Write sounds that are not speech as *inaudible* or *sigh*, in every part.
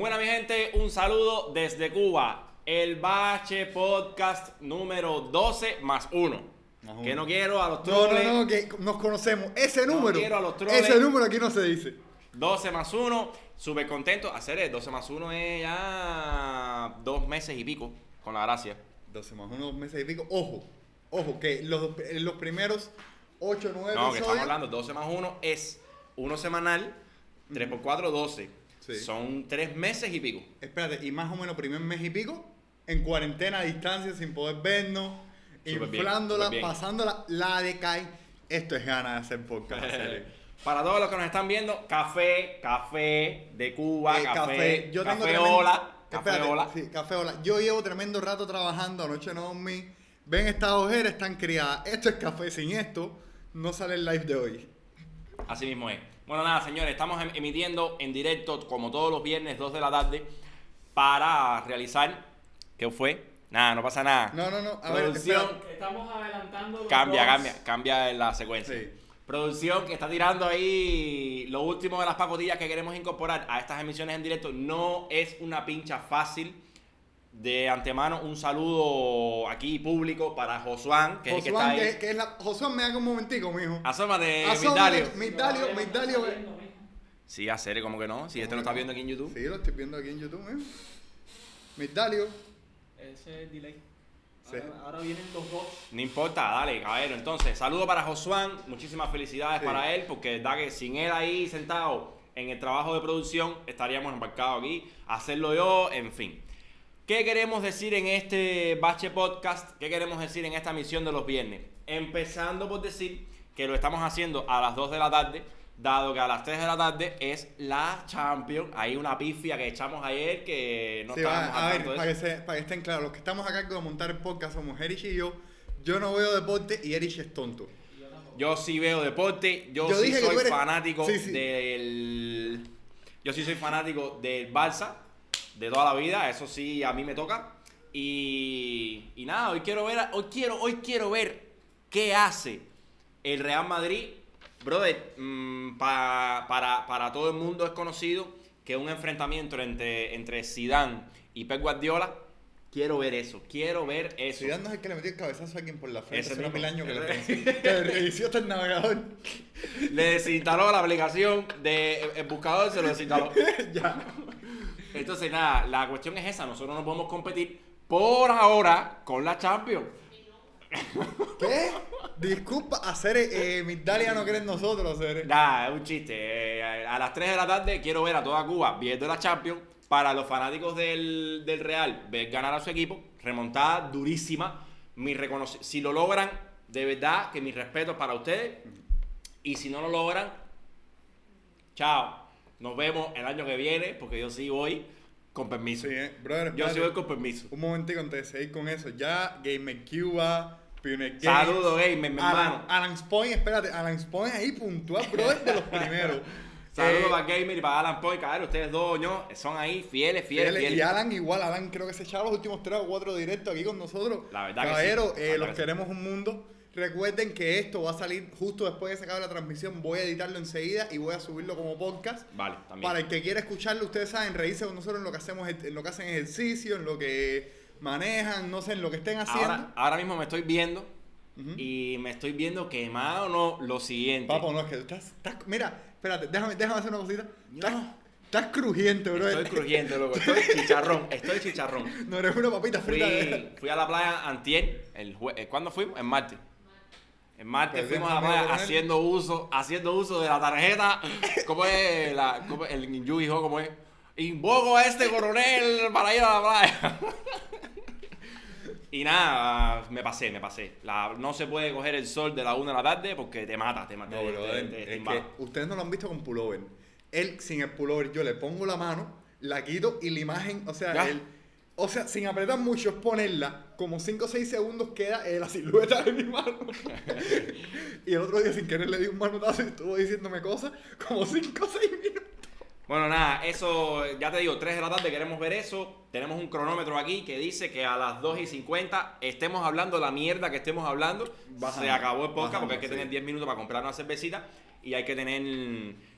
Muy buena mi gente, un saludo desde Cuba. El Bache Podcast número 12 más 1. Más Que no quiero a los No, troles. no, no, que nos conocemos. Ese No número. quiero a los troles. ese número aquí no se dice. 12 más 1. Súper contento. Hacer el 12 más 1 es ya dos meses y pico. Con la gracia. 12 más 1, dos meses y pico. Ojo, ojo, que los, los primeros 8 o 9 No, que estamos episodios. hablando, 12 más 1 es uno semanal, 3 por 4, 12. Sí. Son tres meses y pico. Espérate, y más o menos primer mes y pico, en cuarentena a distancia, sin poder vernos, inflándola, bien. pasándola, la decae. Esto es ganas de hacer podcast. *laughs* Para todos los que nos están viendo, café, café de Cuba, Eh, café, Yo tengo café tremendo- hola, café Espérate, hola. Sí, café hola. Yo llevo tremendo rato trabajando, anoche no dormí. Ven estas ojeras, están criadas. Esto es café, sin esto no sale el live de hoy. Así mismo es. Bueno, nada, señores, estamos em- emitiendo en directo, como todos los viernes, 2 de la tarde, para realizar. ¿Qué fue? Nada, no pasa nada. No, no, no. A Producción. Estamos adelantando los Cambia, dos. cambia, cambia la secuencia. Sí. Producción que está tirando ahí lo último de las pacotillas que queremos incorporar a estas emisiones en directo. No es una pincha fácil. De antemano, un saludo aquí público para Josuán, que es el que está Josuán, ahí. que, que es la. Josuán, me haga un momentico, mijo. Asómate, Asómate, Migdalio. Migdalio, Migdalio. Sí, a serio, como que no. Si este lo está viendo aquí en YouTube. Sí, lo estoy viendo aquí en YouTube, mijo. Migdalio. Ese es delay. Sí. Ahora, ahora vienen los dos. No importa, dale, caballero. Entonces, saludo para Josuán, muchísimas felicidades Sí. para él, porque da que sin él ahí sentado en el trabajo de producción, estaríamos embarcados aquí, hacerlo yo, en fin. ¿Qué queremos decir en este Bache Podcast? ¿Qué queremos decir en esta misión de los viernes? Empezando por decir que lo estamos haciendo a las 2 de la tarde, dado que a las 3 de la tarde es la Champions. Hay una pifia que echamos ayer que no Sí, estábamos va, a ver, para que, eso. se- para que estén claros, los que estamos acá de montar el podcast somos Erich y yo. Yo no veo deporte y Erich es tonto. Yo sí veo deporte, yo, Yo sí dije soy eres- fanático Sí, sí. del. Yo sí soy fanático del Barça, de toda la vida, eso sí a mí me toca. Y, y nada, hoy quiero ver, hoy quiero, hoy quiero ver qué hace el Real Madrid. Brother, mm, pa- para, para todo el mundo es conocido que un enfrentamiento entre, entre Zidane y Pep Guardiola, quiero ver eso, quiero ver eso. Zidane no es el que le metió el cabezazo a alguien por la frente hace mil años que le, *laughs* que le reinició hasta el navegador. Le desinstaló la aplicación de el buscador, se lo desinstaló. *laughs* ya. Entonces, nada, la cuestión es esa. Nosotros no podemos competir por ahora con la Champions. ¿Qué? Disculpa, hacer eh, Migdalia no creen nosotros, hacer. Nada, es un chiste. Eh, a las 3 de la tarde quiero ver a toda Cuba viendo la Champions. Para los fanáticos del, del Real, ver ganar a su equipo. Remontada durísima. Mi si lo logran, de verdad que mis respetos para ustedes. Y si no lo logran, chao. Nos vemos el año que viene, porque yo sí voy con permiso. Sí, eh. Brother, Yo sí voy con permiso. Un momentico antes de seguir con eso. Ya Gamer Cuba, Games. Saludos, Gamer, mi Alan, hermano. Alan Spoin, espérate, Alan Spoin ahí puntual, brother, de los primeros. *laughs* Saludos Eh, para Gamer y para Alan Point, cabrón. Ustedes dos, ño, son ahí fieles, fieles, Fieles. Y Alan igual, Alan creo que se echaba los últimos tres o cuatro directos aquí con nosotros. La verdad que sí. eh, los que sí. queremos un mundo. Recuerden que esto va a salir justo después de que se acabe la transmisión. Voy a editarlo enseguida y voy a subirlo como podcast. Vale, también. Para el que quiera escucharlo, ustedes saben, reírse con nosotros en lo que hacemos, en lo que hacen ejercicio, en lo que manejan, no sé, en lo que estén haciendo. ahora, ahora mismo me estoy viendo y me estoy viendo quemado no lo siguiente. Papo, no, es que estás, estás- Mira, espérate, déjame, déjame hacer una cosita. Estás, No. estás crujiente, bro. Estoy crujiente, loco. *laughs* Estoy chicharrón, estoy chicharrón. No eres una papita frita. Fui, fui a la playa antier, el jue- eh, ¿cuándo fuimos? En martes. En martes fuimos a la playa haciendo uso, haciendo uso de la tarjeta. ¿Cómo es la, cómo es? el Yu dijo cómo es? Invoco a este coronel para ir a la playa. *laughs* Y nada, me pasé, me pasé. La- no se puede coger el sol de la una de la tarde porque te mata, te mata. No, te- bro, te- es te- que ustedes no lo han visto con pullover. Él sin el pullover, yo le pongo la mano, la quito y la imagen, o sea, él, o sea, sin apretar mucho, es ponerla, como 5 o 6 segundos queda eh, la silueta de mi mano. *laughs* y el otro día sin querer le di un manotazo y estuvo diciéndome cosas como 5 o 6 minutos. Bueno, nada, eso, ya te digo, 3 de la tarde queremos ver eso. Tenemos un cronómetro aquí que dice que a las 2 y 50 estemos hablando la mierda que estemos hablando. Bajando, Se acabó el podcast bajando, porque hay que sí. tener 10 minutos para comprar una cervecita y hay que tener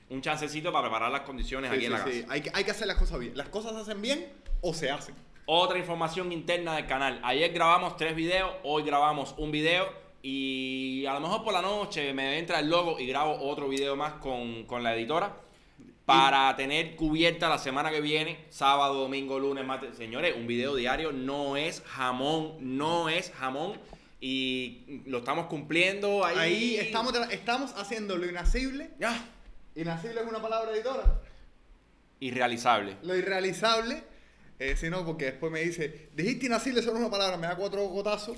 un chancecito para preparar las condiciones Sí, aquí en la casa. sí. Hay, que- hay que hacer las cosas bien. Las cosas se hacen bien o se hacen. Otra información interna del canal. Ayer grabamos tres videos, hoy grabamos un video y a lo mejor por la noche me entra el logo y grabo otro video más con, con la editora para tener cubierta la semana que viene, sábado, domingo, lunes, martes. Señores, un video diario no es jamón, no es jamón y lo estamos cumpliendo ahí. Ahí estamos, estamos haciendo lo inacible. Ya. Inacible es una palabra editora. Irrealizable. Lo irrealizable. Eh, si no, porque después me dice, dijiste inacible solo una palabra, me da cuatro gotazos.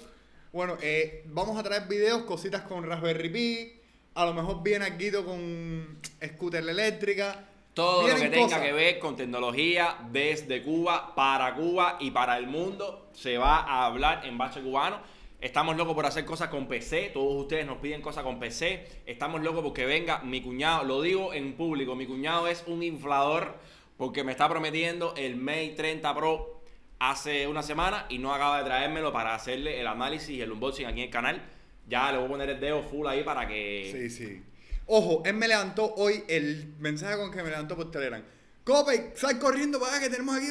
Bueno, eh, vamos a traer videos, cositas con Raspberry Pi. A lo mejor viene Guido con scooter eléctrica. Todo lo que tenga cosas. que ver con tecnología desde Cuba, para Cuba y para el mundo se va a hablar en Bache Cubano. Estamos locos por hacer cosas con PC. Todos ustedes nos piden cosas con PC. Estamos locos porque venga mi cuñado. Lo digo en público. Mi cuñado es un inflador porque me está prometiendo el Mate 30 Pro hace una semana y no acaba de traérmelo para hacerle el análisis y el unboxing aquí en el canal. Ya le voy a poner el dedo full ahí para que... Sí, sí. Ojo, él me levantó hoy el mensaje con que me levantó por Telegram. Cope, sal corriendo para acá que tenemos aquí.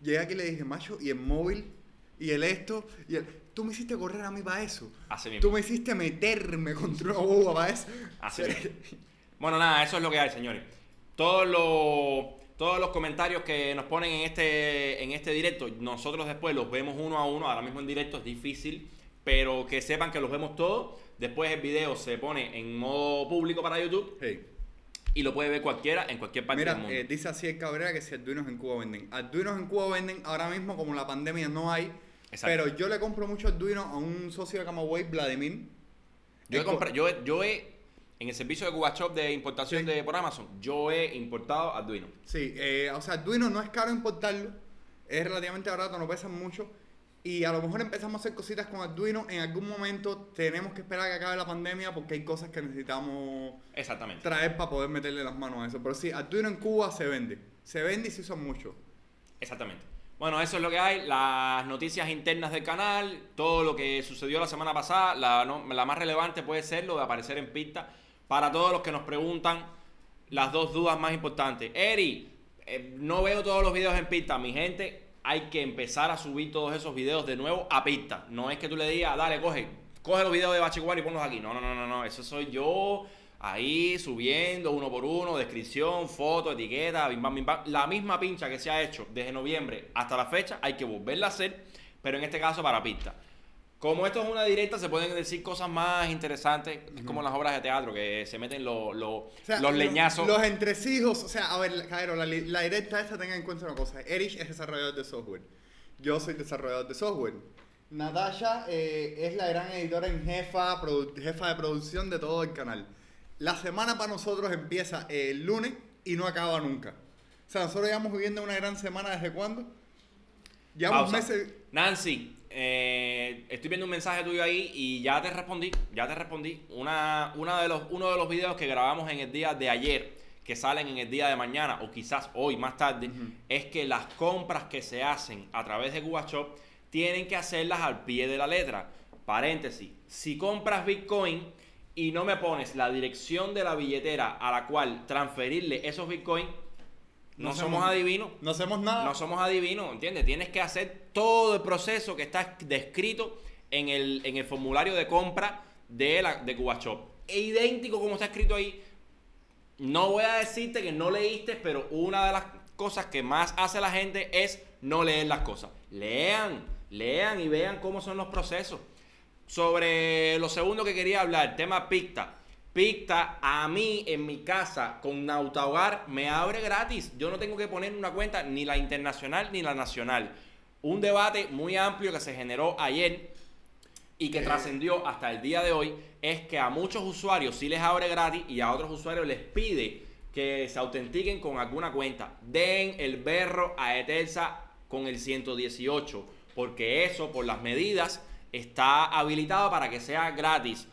Llegué aquí y le dije, macho, y el móvil, y el esto, y el... Tú me hiciste correr a mí para eso. Así mismo. Tú me hiciste meterme *laughs* contra una boba para eso. Así mismo. Bueno, nada, eso es lo que hay, señores. Todos los, todos los comentarios que nos ponen en este, en este directo, nosotros después los vemos uno a uno. Ahora mismo en directo es difícil, pero que sepan que los vemos todos. Después el video se pone en modo público para YouTube y lo puede ver cualquiera en cualquier parte Mira, del mundo. eh, dice así el Cabrera que si Arduinos en Cuba venden. Arduinos en Cuba venden ahora mismo, como la pandemia no hay. Exacto. Pero yo le compro mucho Arduino a un socio de Camagüey, Vladimir. yo, he yo, he- yo he, en el servicio de Cuba Shop de importación Sí. de por Amazon, yo he importado Arduino. Sí, eh, o sea, Arduino no es caro importarlo, es relativamente barato, no pesan mucho. Y a lo mejor empezamos a hacer cositas con Arduino. En algún momento tenemos que esperar a que acabe la pandemia porque hay cosas que necesitamos Exactamente. traer para poder meterle las manos a eso. Pero sí, Arduino en Cuba se vende. Se vende y sí son muchos. Exactamente. Bueno, eso es lo que hay, las noticias internas del canal, todo lo que sucedió la semana pasada, la, no- la más relevante puede ser lo de aparecer en pista. Para todos los que nos preguntan, las dos dudas más importantes. Eri, eh, no veo todos los videos en pista, mi gente, hay que empezar a subir todos esos videos de nuevo a pista. No es que tú le digas, dale, coge, coge los videos de Bachiguar y ponlos aquí. No, no, no, no, no, eso soy yo ahí subiendo uno por uno, descripción, foto, etiqueta, bim bam, bim. La misma pincha que se ha hecho desde noviembre hasta la fecha, hay que volverla a hacer, pero en este caso para pista. Como esto es una directa, se pueden decir cosas más interesantes, es como las obras de teatro, que se meten los, los, O sea, los leñazos. Los, entresijos, o sea, a ver, Jairo, la, directa esta tenga en cuenta una cosa. Erich es desarrollador de software. Yo soy desarrollador de software. Natasha eh, es la gran editora en jefa, jefa de producción de todo el canal. La semana para nosotros empieza el lunes y no acaba nunca. O sea, nosotros llevamos viviendo una gran semana desde cuándo? Llevamos Pausa. meses. Nancy, eh, estoy viendo un mensaje tuyo ahí y ya te respondí, ya te respondí. Una, una de los, uno de los videos que grabamos en el día de ayer, que salen en el día de mañana o quizás hoy más tarde, es que las compras que se hacen a través de CubaShop tienen que hacerlas al pie de la letra. Paréntesis, si compras Bitcoin y no me pones la dirección de la billetera a la cual transferirle esos Bitcoin, no, No somos somos- adivinos. No hacemos nada. No somos adivinos, ¿entiendes? Tienes que hacer todo el proceso que está descrito en el, en el formulario de compra de, la, de CubaShop. E idéntico como está escrito ahí. No voy a decirte que no leíste, pero una de las cosas que más hace la gente es no leer las cosas. Lean, lean y vean cómo son los procesos. Sobre lo segundo que quería hablar, tema Picta. Picta a mí en mi casa con Nautahogar me abre gratis. Yo no tengo que poner una cuenta ni la internacional ni la nacional. Un debate muy amplio que se generó ayer y que Eh. trascendió hasta el día de hoy es que a muchos usuarios sí les abre gratis y a otros usuarios les pide que se autentiquen con alguna cuenta. Den el berro a Etelsa con el 118, porque eso por las medidas está habilitado para que sea gratis.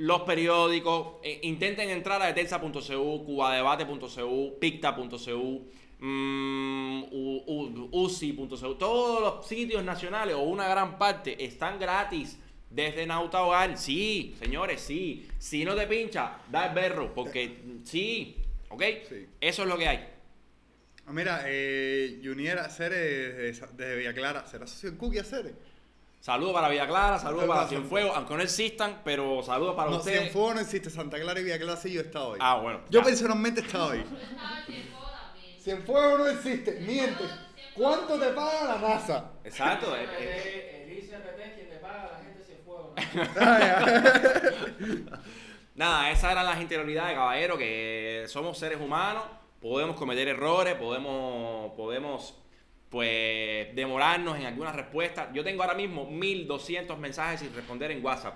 Los periódicos, eh, intenten entrar a etelsa.cu, cubadebate.cu, picta.cu, mm, u- uci.cu, todos los sitios nacionales o una gran parte están gratis desde Nauta Hogar. Sí, señores, sí. Si no te pincha, da el berro, porque sí. ¿Ok? Sí. Eso es lo que hay. Ah, Mira, eh, Junior Cere desde, desde Villa Clara, ¿será socio en Cookie Cere? Saludos para Villa Clara, saludos para Cienfuegos, aunque no existan, pero saludos para No, ustedes. Cienfuegos no existe, Santa Clara y Villa Clara sí yo he estado ahí. Ah, bueno. Yo ya. personalmente he estado ahí. Cienfuegos no existe, miente. ¿Cuánto te paga la NASA? Exacto. eh, eh. El ICRT es quien le paga a la gente si fuego. ¿no? Nada, esas eran las interioridades, caballero, que somos seres humanos, podemos cometer errores, podemos, podemos, pues, demorarnos en algunas respuestas. Yo tengo ahora mismo 1200 mensajes sin responder en WhatsApp.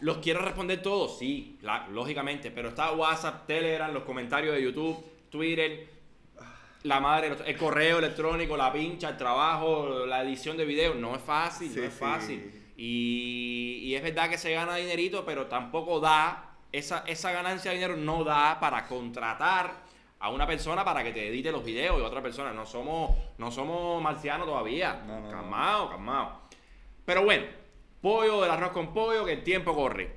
¿Los quiero responder todos? Sí, la- lógicamente, pero está WhatsApp, Telegram, los comentarios de YouTube, Twitter, la madre, el correo electrónico, la pincha, el trabajo, la edición de video. No es fácil, Sí, no es sí. fácil. Y, y es verdad que se gana dinerito, pero tampoco da, esa, esa ganancia de dinero no da para contratar a una persona para que te edite los videos y otra persona. No somos, no somos marcianos todavía. No, no, calmado, calmado. Pero bueno, pollo del arroz con pollo, que el tiempo corre.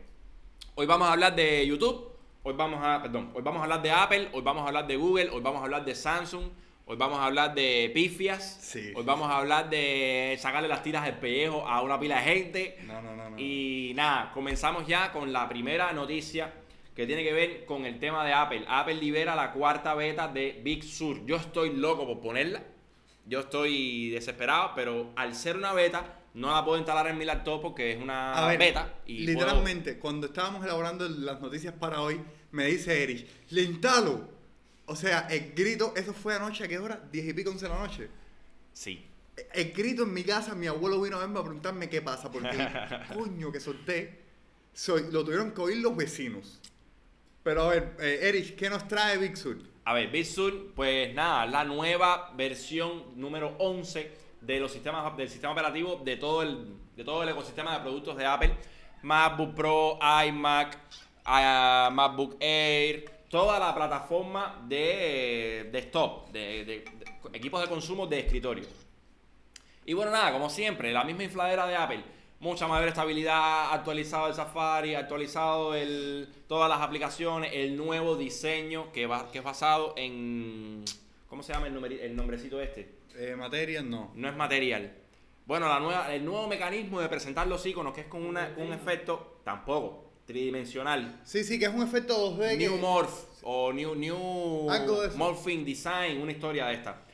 Hoy vamos a hablar de YouTube, hoy vamos a, perdón, hoy vamos a hablar de Apple, hoy vamos a hablar de Google, hoy vamos a hablar de Samsung, hoy vamos a hablar de pifias, Sí. hoy vamos a hablar de sacarle las tiras del pellejo a una pila de gente. No, no, no, no. Y nada, comenzamos ya con la primera noticia que tiene que ver con el tema de Apple. Apple libera la cuarta beta de Big Sur. Yo estoy loco por ponerla. Yo estoy desesperado, pero al ser una beta, no la puedo instalar en mi laptop porque es una A ver, beta. Y puedo- literalmente, cuando estábamos elaborando las noticias para hoy, me dice Erich, le instalo. O sea, el grito, eso fue anoche, ¿a qué hora? Diez y pico, once de la noche. Sí. El grito en mi casa, mi abuelo vino a verme a preguntarme qué pasa, porque *laughs* coño que solté, soy, lo tuvieron que oír los vecinos. Pero a ver, eh, Erich, ¿qué nos trae Big Sur? A ver, Big Sur, pues nada, la nueva versión número 11 de los sistemas, del sistema operativo de todo, el, de todo el ecosistema de productos de Apple. MacBook Pro, iMac, ah, MacBook Air, toda la plataforma de desktop, de, de- de equipos de consumo de escritorio. Y bueno, nada, como siempre, la misma infladera de Apple. Mucha mayor estabilidad, actualizado el Safari, actualizado el, todas las aplicaciones, el nuevo diseño que, va, que es basado en... ¿Cómo se llama el, numeri- el nombrecito este? Eh, materias, no. No es material. Bueno, la nueva, el nuevo mecanismo de presentar los iconos, que es con una- un efecto tampoco tridimensional. Sí, sí, que es un efecto 2D. que- New Morph o New, new. Morphing Design, una historia de esta.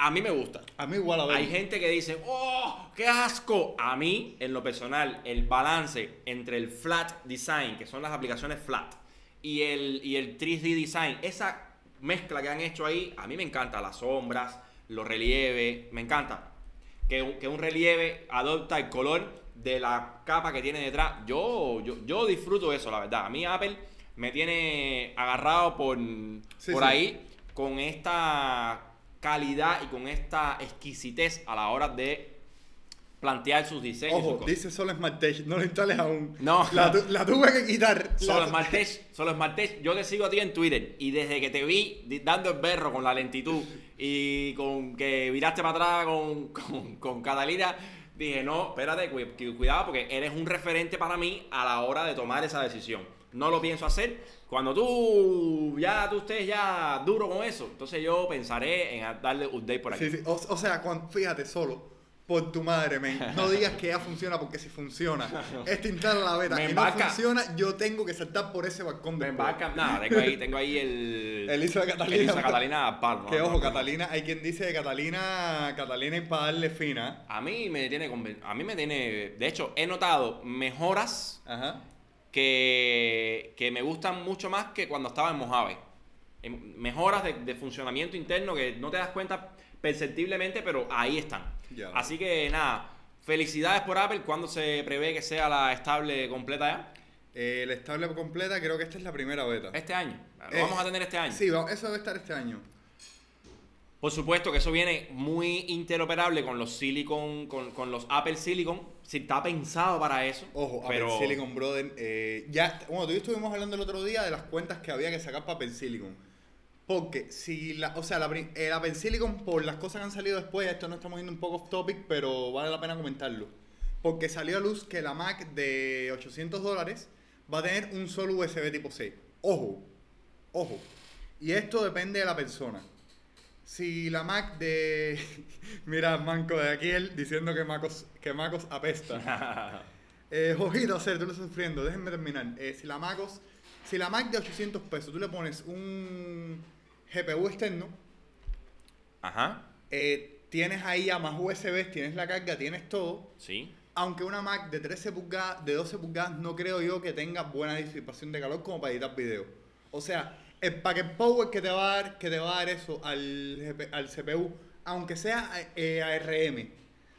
A mí me gusta. A mí igual a ver. Hay gente que dice, ¡oh, qué asco! A mí, en lo personal, el balance entre el flat design, que son las aplicaciones flat, y el, y el 3D design, esa mezcla que han hecho ahí, a mí me encanta. Las sombras, los relieves, me encanta. Que, un- que un relieve adopta el color de la capa que tiene detrás. Yo, yo, yo disfruto eso, la verdad. A mí Apple me tiene agarrado por, Sí, por sí. ahí con esta calidad y con esta exquisitez a la hora de plantear sus diseños. sus Ojo, cosas. dice solo Smart Tech, no lo instales aún. No. La, tu- la tuve que quitar. *laughs* Solo La- Smart Tech, solo Smart Tech. Yo te sigo a ti en Twitter y desde que te vi dando el berro con la lentitud y con que viraste para atrás con, *laughs* con, con Catalina, dije, no, espérate, cu- cu- cuidado porque eres un referente para mí a la hora de tomar esa decisión. No lo pienso hacer. Cuando tú ya tú estés ya duro con eso, entonces yo pensaré en darle update por aquí. Sí, sí. O, o sea, fíjate, solo por tu madre, men. No *laughs* digas que ya funciona porque si funciona, *laughs* este instala la beta Me y no embarca. funciona, yo tengo que saltar por ese balcón Me después. embarca, nada, tengo ahí, tengo ahí el. *laughs* El Isa Catalina. el Catalina palo, Que ojo. Catalina, hay quien dice Catalina, Catalina es para darle fina. A mí me tiene a mí me tiene, de hecho, he notado mejoras Ajá. Que, que me gustan mucho más que cuando estaba en Mojave. Mejoras de, de funcionamiento interno que no te das cuenta perceptiblemente, pero ahí están. Así que nada, felicidades por Apple. ¿Cuándo se prevé que sea la estable completa ya? Eh, la estable completa, creo que esta es la primera beta. Este año. Lo Eh, vamos a tener este año. Sí, eso debe estar este año. Por supuesto que eso viene muy interoperable con los Silicon, con, con los Apple Silicon. Si está pensado para eso. Ojo, pero Apple Silicon Brother. eh, ya, bueno, tú y yo estuvimos hablando el otro día de las cuentas que había que sacar para Apple Silicon. Porque si la, o sea, la, el Apple Silicon, por las cosas que han salido después, esto no estamos yendo un poco off topic, pero vale la pena comentarlo. Porque salió a luz que la Mac de 800 dólares va a tener un solo USB tipo C. Ojo, Ojo, y esto depende de la persona. Si la Mac de. *laughs* Mira, Manco de aquí él diciendo que Macos, que Macos apesta. *laughs* Eh, ojito, hacer, tú lo estás sufriendo, déjenme terminar. Eh, si la MacOS, si la Mac de 800 pesos, tú le pones un GPU externo, Ajá. eh, tienes ahí a más USB, tienes la carga, tienes todo. Sí. Aunque una Mac de 13 pulgadas, de 12 pulgadas, no creo yo que tenga buena disipación de calor como para editar video. O sea, el packet power que te va a dar, que te va a dar eso al, al CPU, aunque sea eh, ARM,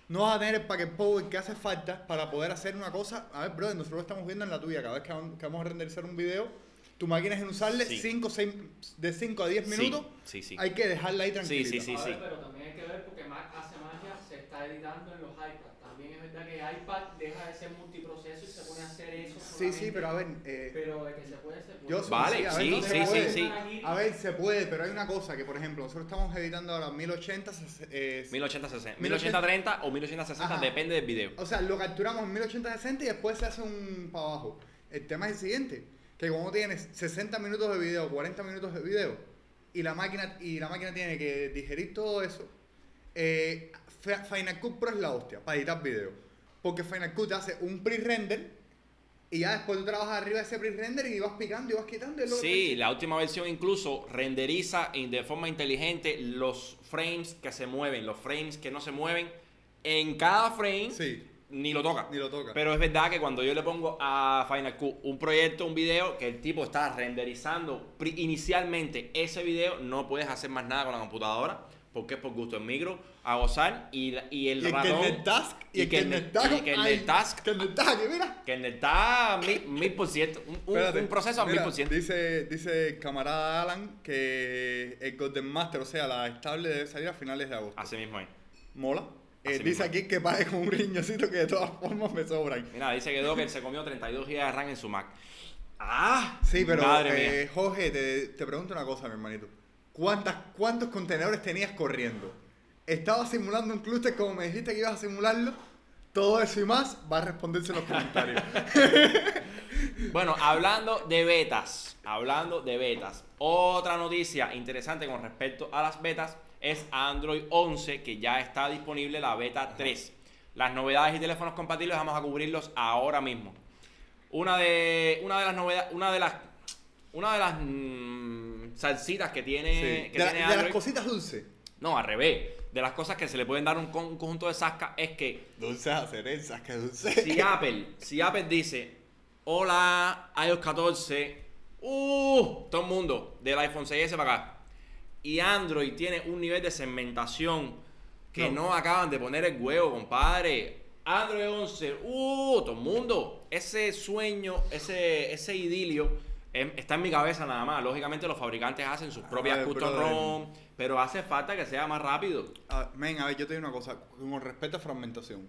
no vas a tener el packet power que hace falta para poder hacer una cosa. A ver, brother, nosotros lo estamos viendo en la tuya. Cada vez que vamos, que vamos a renderizar un video, tu máquina es en usarle Sí. 5, 6, de 5 a 10 Sí, minutos. sí, sí. Hay que dejarla ahí Sí, tranquila. sí, sí. A ver, pero también hay que ver porque Mac hace magia, se está editando en los iPads. También es verdad que iPad deja de ser multiproceso y se pone a hacer eso. Sí, sí, pero a ver. eh, Pero de que se puede, se puede. Yo Vale, a ver, sí, no se sí, puede. sí, sí. A ver, se puede, pero hay una cosa que, por ejemplo, nosotros estamos editando ahora 1080, eh, 1080-60. 1080 1080-30 o 1080-60 Ajá. depende del video. o sea, lo capturamos en 1080-60 y después se hace un para abajo. El tema es el siguiente, que como tienes 60 minutos de video, 40 minutos de video, y la máquina, y la máquina tiene que digerir todo eso, eh, Fi- Final Cut Pro es la hostia para editar video. Porque Final Cut hace un pre-render y ya después tú trabajas arriba de ese pre-render y vas picando y vas quitando. y luego Sí, la última versión incluso renderiza de forma inteligente los frames que se mueven, los frames que no se mueven. En cada frame Sí, ni lo toca. ni lo toca. Pero es verdad que cuando yo le pongo a Final Cut un proyecto, un video, que el tipo está renderizando inicialmente ese video, no puedes hacer más nada con la computadora, porque es por gusto el micro, a gozar, y, y el y el ratón... kernel task y, y el que el task y que el net task. kernel task, mira Que está mil, mil por ciento, un, un- Espérate, un proceso a mil por ciento. Dice, dice el camarada Alan que el Golden Master, o sea, la estable debe salir a finales de agosto. Así mismo es. Mola. Eh, dice mismo. aquí que pague con un riñoncito que de todas formas me sobran. Mira, dice que Docker se comió 32 GB de RAM en su Mac. ¡Ah! Sí, pero Madre eh, mía. Jorge, te, te pregunto una cosa, mi hermanito. ¿Cuántas, ¿Cuántos contenedores tenías corriendo? ¿Estabas simulando un clúster como me dijiste que ibas a simularlo? Todo eso y más va a responderse en los comentarios. *laughs* Bueno, hablando de betas, hablando de betas, otra noticia interesante con respecto a las betas es Android 11 que ya está disponible la beta 3. Las novedades y teléfonos compatibles vamos a cubrirlos ahora mismo. Una de una de las novedades, una de las una de las salsitas que tiene Sí. que De, la- tiene de las cositas dulces. No, al revés. De las cosas que se le pueden dar un, con- un conjunto de sasca es que Dulces a que dulces. si Apple, si Apple dice, hola, iOS 14, uh, todo el mundo del iPhone 6S para acá, y Android tiene un nivel de segmentación que no, No. acaban de poner el huevo, compadre. Android 11, uh, todo el mundo. Ese sueño, ese, ese idilio está en mi cabeza nada más. Lógicamente los fabricantes hacen sus propias ver, custom. ROM, pero hace falta que sea más rápido. Ah, men, a ver, yo te digo una cosa, con respecto a fragmentación.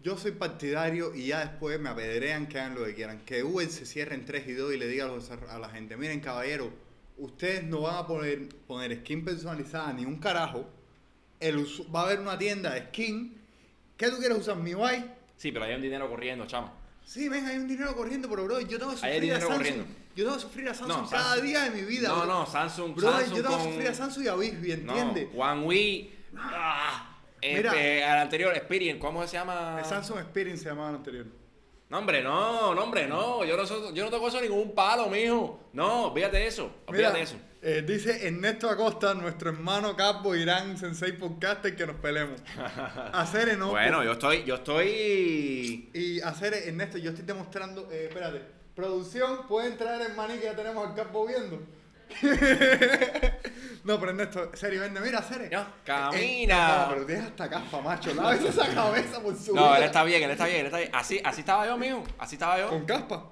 Yo soy partidario y ya después me apedrean que hagan lo que quieran. Que Google se cierre en 3 y 2 y le diga a, los a la gente, miren caballero, ustedes no van a poner, poner skin personalizada ni un carajo. El va a haber una tienda de skin. ¿Qué tú quieres usar? ¿Mi UI? Sí, pero hay un dinero corriendo, chamo. Sí, ven, hay un dinero corriendo, pero bro, yo tengo que Hay sufrir a Samsung. corriendo. Yo tengo que sufrir a Samsung No, cada Samsung. día de mi vida. No, bro. no, Samsung, Bro, Samsung yo tengo que con- sufrir a Samsung y a Bixby, ¿entiendes? No, One Wii. Ah, eh, Mira. eh, al anterior, Experience, ¿cómo se llama? El Samsung Experience se llamaba el anterior. No, hombre, no, no, hombre, no. Yo no, yo no toco eso ningún palo, mijo. No, de eso. Mira, de eso. Eh, dice Ernesto Acosta, nuestro hermano Capo Irán Sensei Podcaster, que nos peleemos. *laughs* Hacer no. Bueno, yo estoy, yo estoy. Y hacer Ernesto, yo estoy demostrando. Eh, espérate. Producción, puede entrar el maní que ya tenemos al Capo viendo. *laughs* no, pero Ernesto, serio, vende, mira, Cere. No, Eh, camina. no, pero deja esta capa, macho. Lávese esa cabeza por su No, vida. él está bien, él está bien, él está bien. Así, así estaba yo, mijo. Así estaba yo. Con caspa.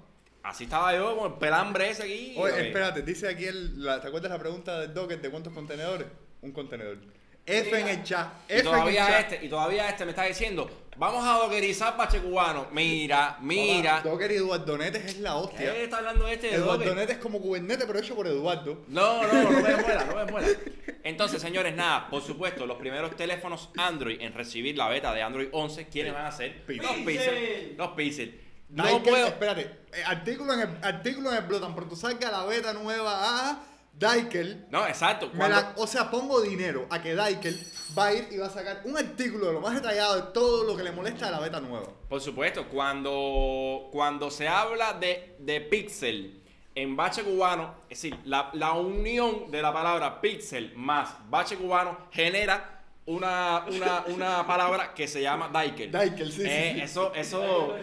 Así estaba yo con el pelambre ese aquí. Oye, espérate, dice aquí, el, la- ¿te acuerdas la pregunta del Docker de cuántos contenedores? Un contenedor. F en el chat. Y F en el todavía chat. este, y todavía este me está diciendo, vamos a dockerizar bache cubano. Mira, mira. Papá, Docker y Eduardo Netes es la hostia. ¿Qué está hablando este de Eduardo Docker? Netes es como Kubernetes, pero hecho por Eduardo. No, no, no me muera, no me muera. *laughs* Entonces, señores, nada, por supuesto, los primeros teléfonos Android en recibir la beta de Android 11, ¿quiénes van a ser? Pixel. Los Pixel. Los Pixel. No Daikel, puedo. Espérate, eh, artículo en, el, artículo en el blog, tan pronto salga la beta nueva a Daikel. No, exacto. me Cuando, la- o sea, pongo dinero a que Daikel va a ir y va a sacar un artículo de lo más detallado de todo lo que le molesta a la beta nueva. Por supuesto, cuando, cuando se habla de, de pixel en bache cubano, es decir, la, la unión de la palabra pixel más bache cubano genera una, una, una palabra que se llama Daikel. Daikel, sí, sí, Eh, sí. Eso, eso.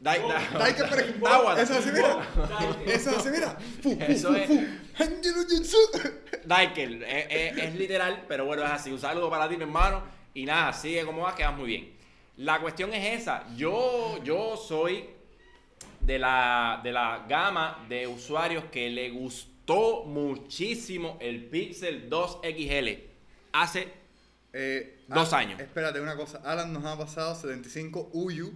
Dai- da- Daikel, pero Dáwara. eso es así, mira. Eso es así, mira. Fu, fu, Eso fu, es. fu. Angelo. Daikel, eh, eh, es literal, pero bueno, es así. Un saludo para ti, mi hermano. Y nada, sigue como vas, que vas muy bien. La cuestión es esa. Yo, yo soy de la, de la gama de usuarios que le gustó muchísimo el Pixel 2 XL hace Eh, Dos años. Espérate, una cosa. Alan nos ha pasado 75 Uyu.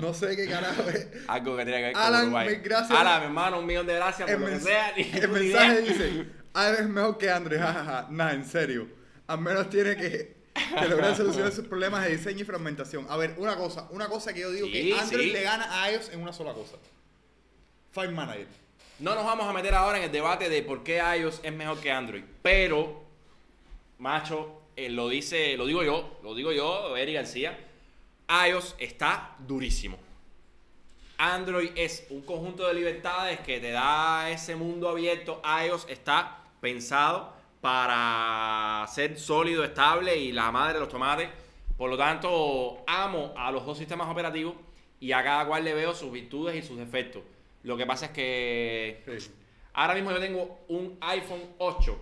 No sé qué carajo es. algo que tiene que ver con Alan, Uruguay. mil gracias. Alan, mi hermano, un millón de gracias por El, lo que sea. el mensaje idea. dice: Alan es mejor que Android. Jajaja. Nada, en serio. Al menos tiene que, que lograr solucionar sus problemas de diseño y fragmentación. A ver, una cosa. Una cosa que yo digo Sí, que Android sí. le gana a iOS en una sola cosa: File Manager. No nos vamos a meter ahora en el debate de por qué iOS es mejor que Android. Pero, macho, eh, lo dice, lo digo yo, lo digo yo, Eric García. iOS está durísimo. Android es un conjunto de libertades que te da ese mundo abierto. iOS está pensado para ser sólido, estable y la madre de los tomates. Por lo tanto, amo a los dos sistemas operativos y a cada cual le veo sus virtudes y sus defectos. Lo que pasa es que Sí. ahora mismo yo tengo un iPhone 8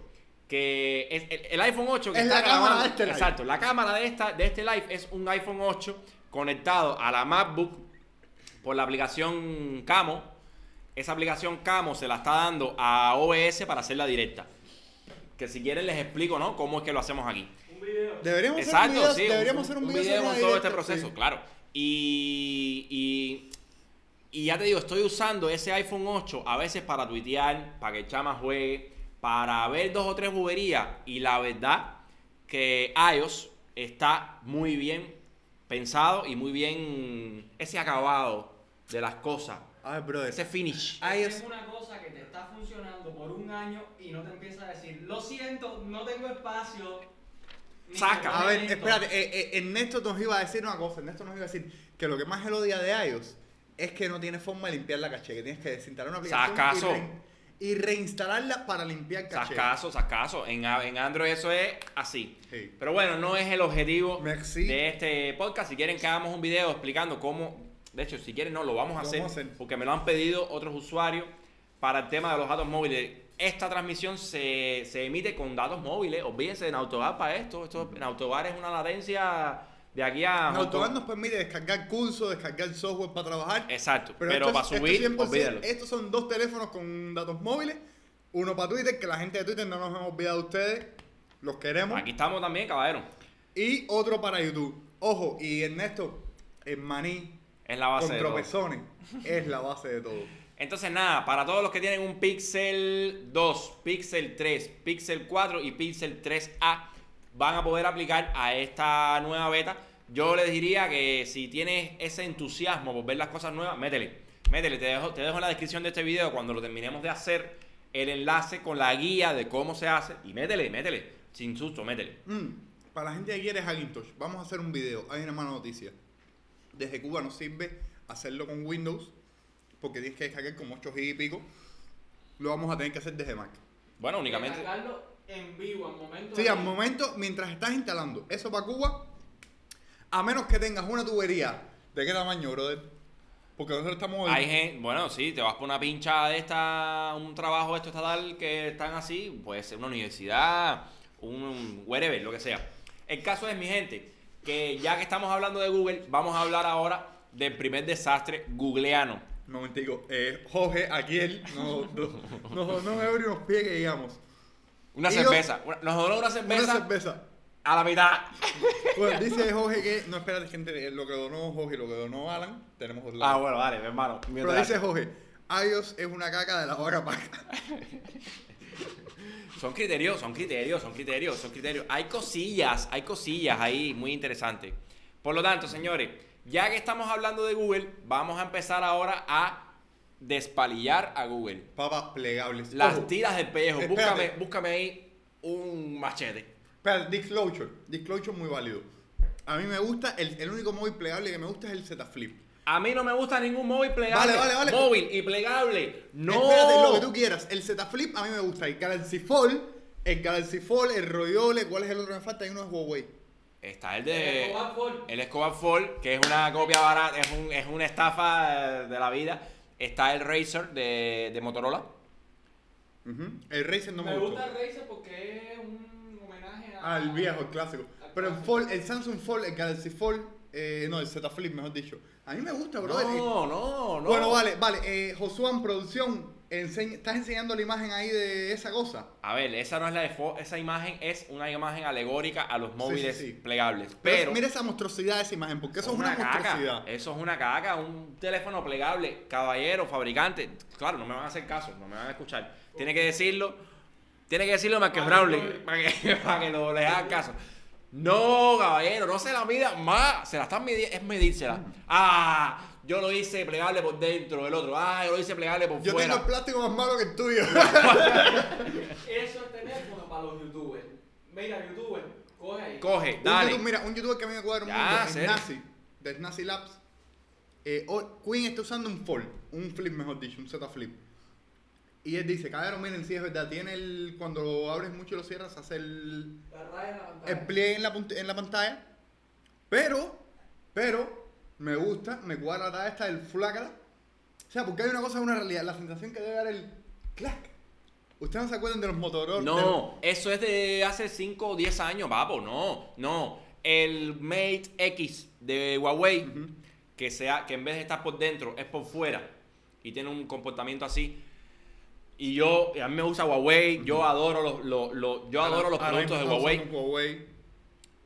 que es el, el iPhone 8 que Es está la cámara grabando- de este live. Exacto, la cámara de esta de este live es un iPhone 8 conectado a la MacBook por la aplicación Camo. Esa aplicación Camo se la está dando a OBS para hacerla directa. Que si quieren les explico, ¿no? Cómo es que lo hacemos aquí. Un video. Deberíamos hacer un video, sí. deberíamos hacer un video, sobre con todo directa, este proceso, sí. claro. Y, y, y ya te digo, estoy usando ese iPhone 8 a veces para tuitear, para que el chama juegue, para ver dos o tres buberías. Y la verdad que iOS está muy bien pensado y muy bien ese acabado de las cosas. A ver, brother. Ese finish. iOS Es una cosa que te está funcionando por un año y no te empieza a decir, lo siento, no tengo espacio. Saca. A ver, momento". espérate, eh, eh, Ernesto nos iba a decir una cosa, Ernesto nos iba a decir que lo que más él odia de iOS es que no tiene forma de limpiar la caché, que tienes que desinstalar una aplicación Sacaso. y, y reinstalarla para limpiar caché. Sascaso, sascaso. En, en Android eso es así. Sí. Pero bueno, no es el objetivo Merci. de este podcast. Si quieren que hagamos un video explicando cómo, de hecho, si quieren no, lo vamos a, hacer, vamos a hacer. porque me lo han pedido otros usuarios para el tema de los datos móviles. Esta transmisión se, se emite con datos móviles. Olvídense de Nautobar para esto. esto Nautobar es una latencia de aquí a... Autobahn Kong. nos permite descargar cursos, descargar software para trabajar. Exacto, pero, esto es- para subir, 100%, olvídalo. estos son dos teléfonos con datos móviles. Uno para Twitter, que la gente de Twitter no nos hemos olvidado de ustedes. Los queremos. Aquí estamos también, caballero. Y otro para YouTube. Ojo, y Ernesto, el maní Es la base con de todo. tropezones es la base de todo. *laughs* Entonces nada, para todos los que tienen un Pixel 2, Pixel 3, Pixel 4 y Pixel 3A, van a poder aplicar a esta nueva beta. Yo les diría que si tienes ese entusiasmo por ver las cosas nuevas, métele. Métele, te dejo, te dejo en la descripción de este video cuando lo terminemos de hacer el enlace con la guía de cómo se hace. Y métele, métele. Sin susto, métele. Mm, para la gente que quiere Hackintosh, vamos a hacer un video. Hay una mala noticia. Desde Cuba no sirve hacerlo con Windows, porque tienes que descargar como 8 GB y pico. Lo vamos a tener que hacer desde Mac. Bueno, únicamente... En vivo, al momento. Sí, al momento, mientras estás instalando eso para Cuba, a menos que tengas una tubería, ¿de qué tamaño, brother? Porque nosotros estamos... Hay gente, bueno, sí, te vas por una pincha de esta, un trabajo de esto estatal que están así, puede ser una universidad, un wherever, lo que sea. El caso es, mi gente, que ya que estamos hablando de Google, vamos a hablar ahora del primer desastre googleano. Un momentico, eh, Jorge, aquí él, no, no, no, no me abre unos pies que digamos. Una cerveza. Una- nos donó una cerveza Una cerveza. a la mitad. *laughs* Bueno, dice Jorge que, no espérate gente, lo que donó Jorge y lo que donó Alan, tenemos dos Ah, lados. bueno, dale, mi hermano. Pero dice Jorge, iOS es una caca de la vaca paca. *laughs* Son criterios, son criterios, son criterios, son criterios. Hay cosillas, hay cosillas ahí muy interesantes. Por lo tanto, señores, Ya que estamos hablando de Google, vamos a empezar ahora a despalillar a Google. Papas plegables. Las Ojo, tiras del pellejo. Espérate. Búscame, búscame ahí un machete. Espera, Disclosure. Disclosure muy válido. A mí me gusta, el, el único móvil plegable que me gusta es el Z Flip. A mí no me gusta ningún móvil plegable. Vale, vale, vale. Móvil y plegable. No. Espérate, lo que tú quieras. El Z Flip a mí me gusta. El Galaxy Fold, el Galaxy Fold, el Royole, ¿cuál es el otro que me falta? Hay uno de Huawei. Está el El de. Escobar Fold. El Escobar Fold, que es una copia barata, es, un- es una estafa de la vida. Está el Razer de, de Motorola. El Razer no me, me gustó. gusta el Razer porque es un homenaje a... Ah, viejo, el clásico. Al Pero el. Fold, el Samsung Fold, el Galaxy Fold, eh, no, el Z Flip, mejor dicho. A mí me gusta, bro. No, no, no. Bueno, vale, vale. Eh, Josuan Producción, ¿estás enseñando la imagen ahí de esa cosa? A ver, esa no es la de fo- esa imagen es una imagen alegórica a los móviles sí, sí. plegables. Pero, Pero, mira esa monstruosidad de esa imagen, porque eso es una, caca. monstruosidad. Eso es una caca, un teléfono plegable, caballero, fabricante. Claro, no me van a hacer caso, no me van a escuchar. Tiene que decirlo, tiene que decirlo más que Brownlee, para que, para que lo, le *laughs* hagan caso. No, caballero, no se la mida más, se la están midiendo, es medírsela. Ah, yo lo hice plegable por dentro, el otro, ah, yo lo hice plegable por Yo fuera. tengo el plástico más malo que el tuyo. *laughs* Eso es teléfono para los youtubers. Mira, youtuber, coge ahí. Coge, Un dale. YouTube- mira, un youtuber que a mí me cuadra Ya, mucho es. Nazi, de Nazi Labs. Eh, Queen está usando un fold, un flip mejor dicho, un Z flip. Y él dice, cabrón, miren, sí es verdad, tiene el, cuando lo abres mucho y lo cierras, hace el, La raya en la pantalla. el pliegue en la, punt- en la pantalla. Pero, pero, me gusta, me cuadra esta del flácara. O sea, porque hay una cosa, una realidad, la sensación que debe dar el clac. ¿Ustedes no se acuerdan de los Motorola? de No, eso es de hace 5 o 10 años, papo. No, no. El Mate X de Huawei, Ujú. que, sea, que en vez de estar por dentro, es por fuera y tiene un comportamiento así. Y yo, a mí me gusta Huawei, yo adoro los, los- los- yo adoro los productos de Huawei.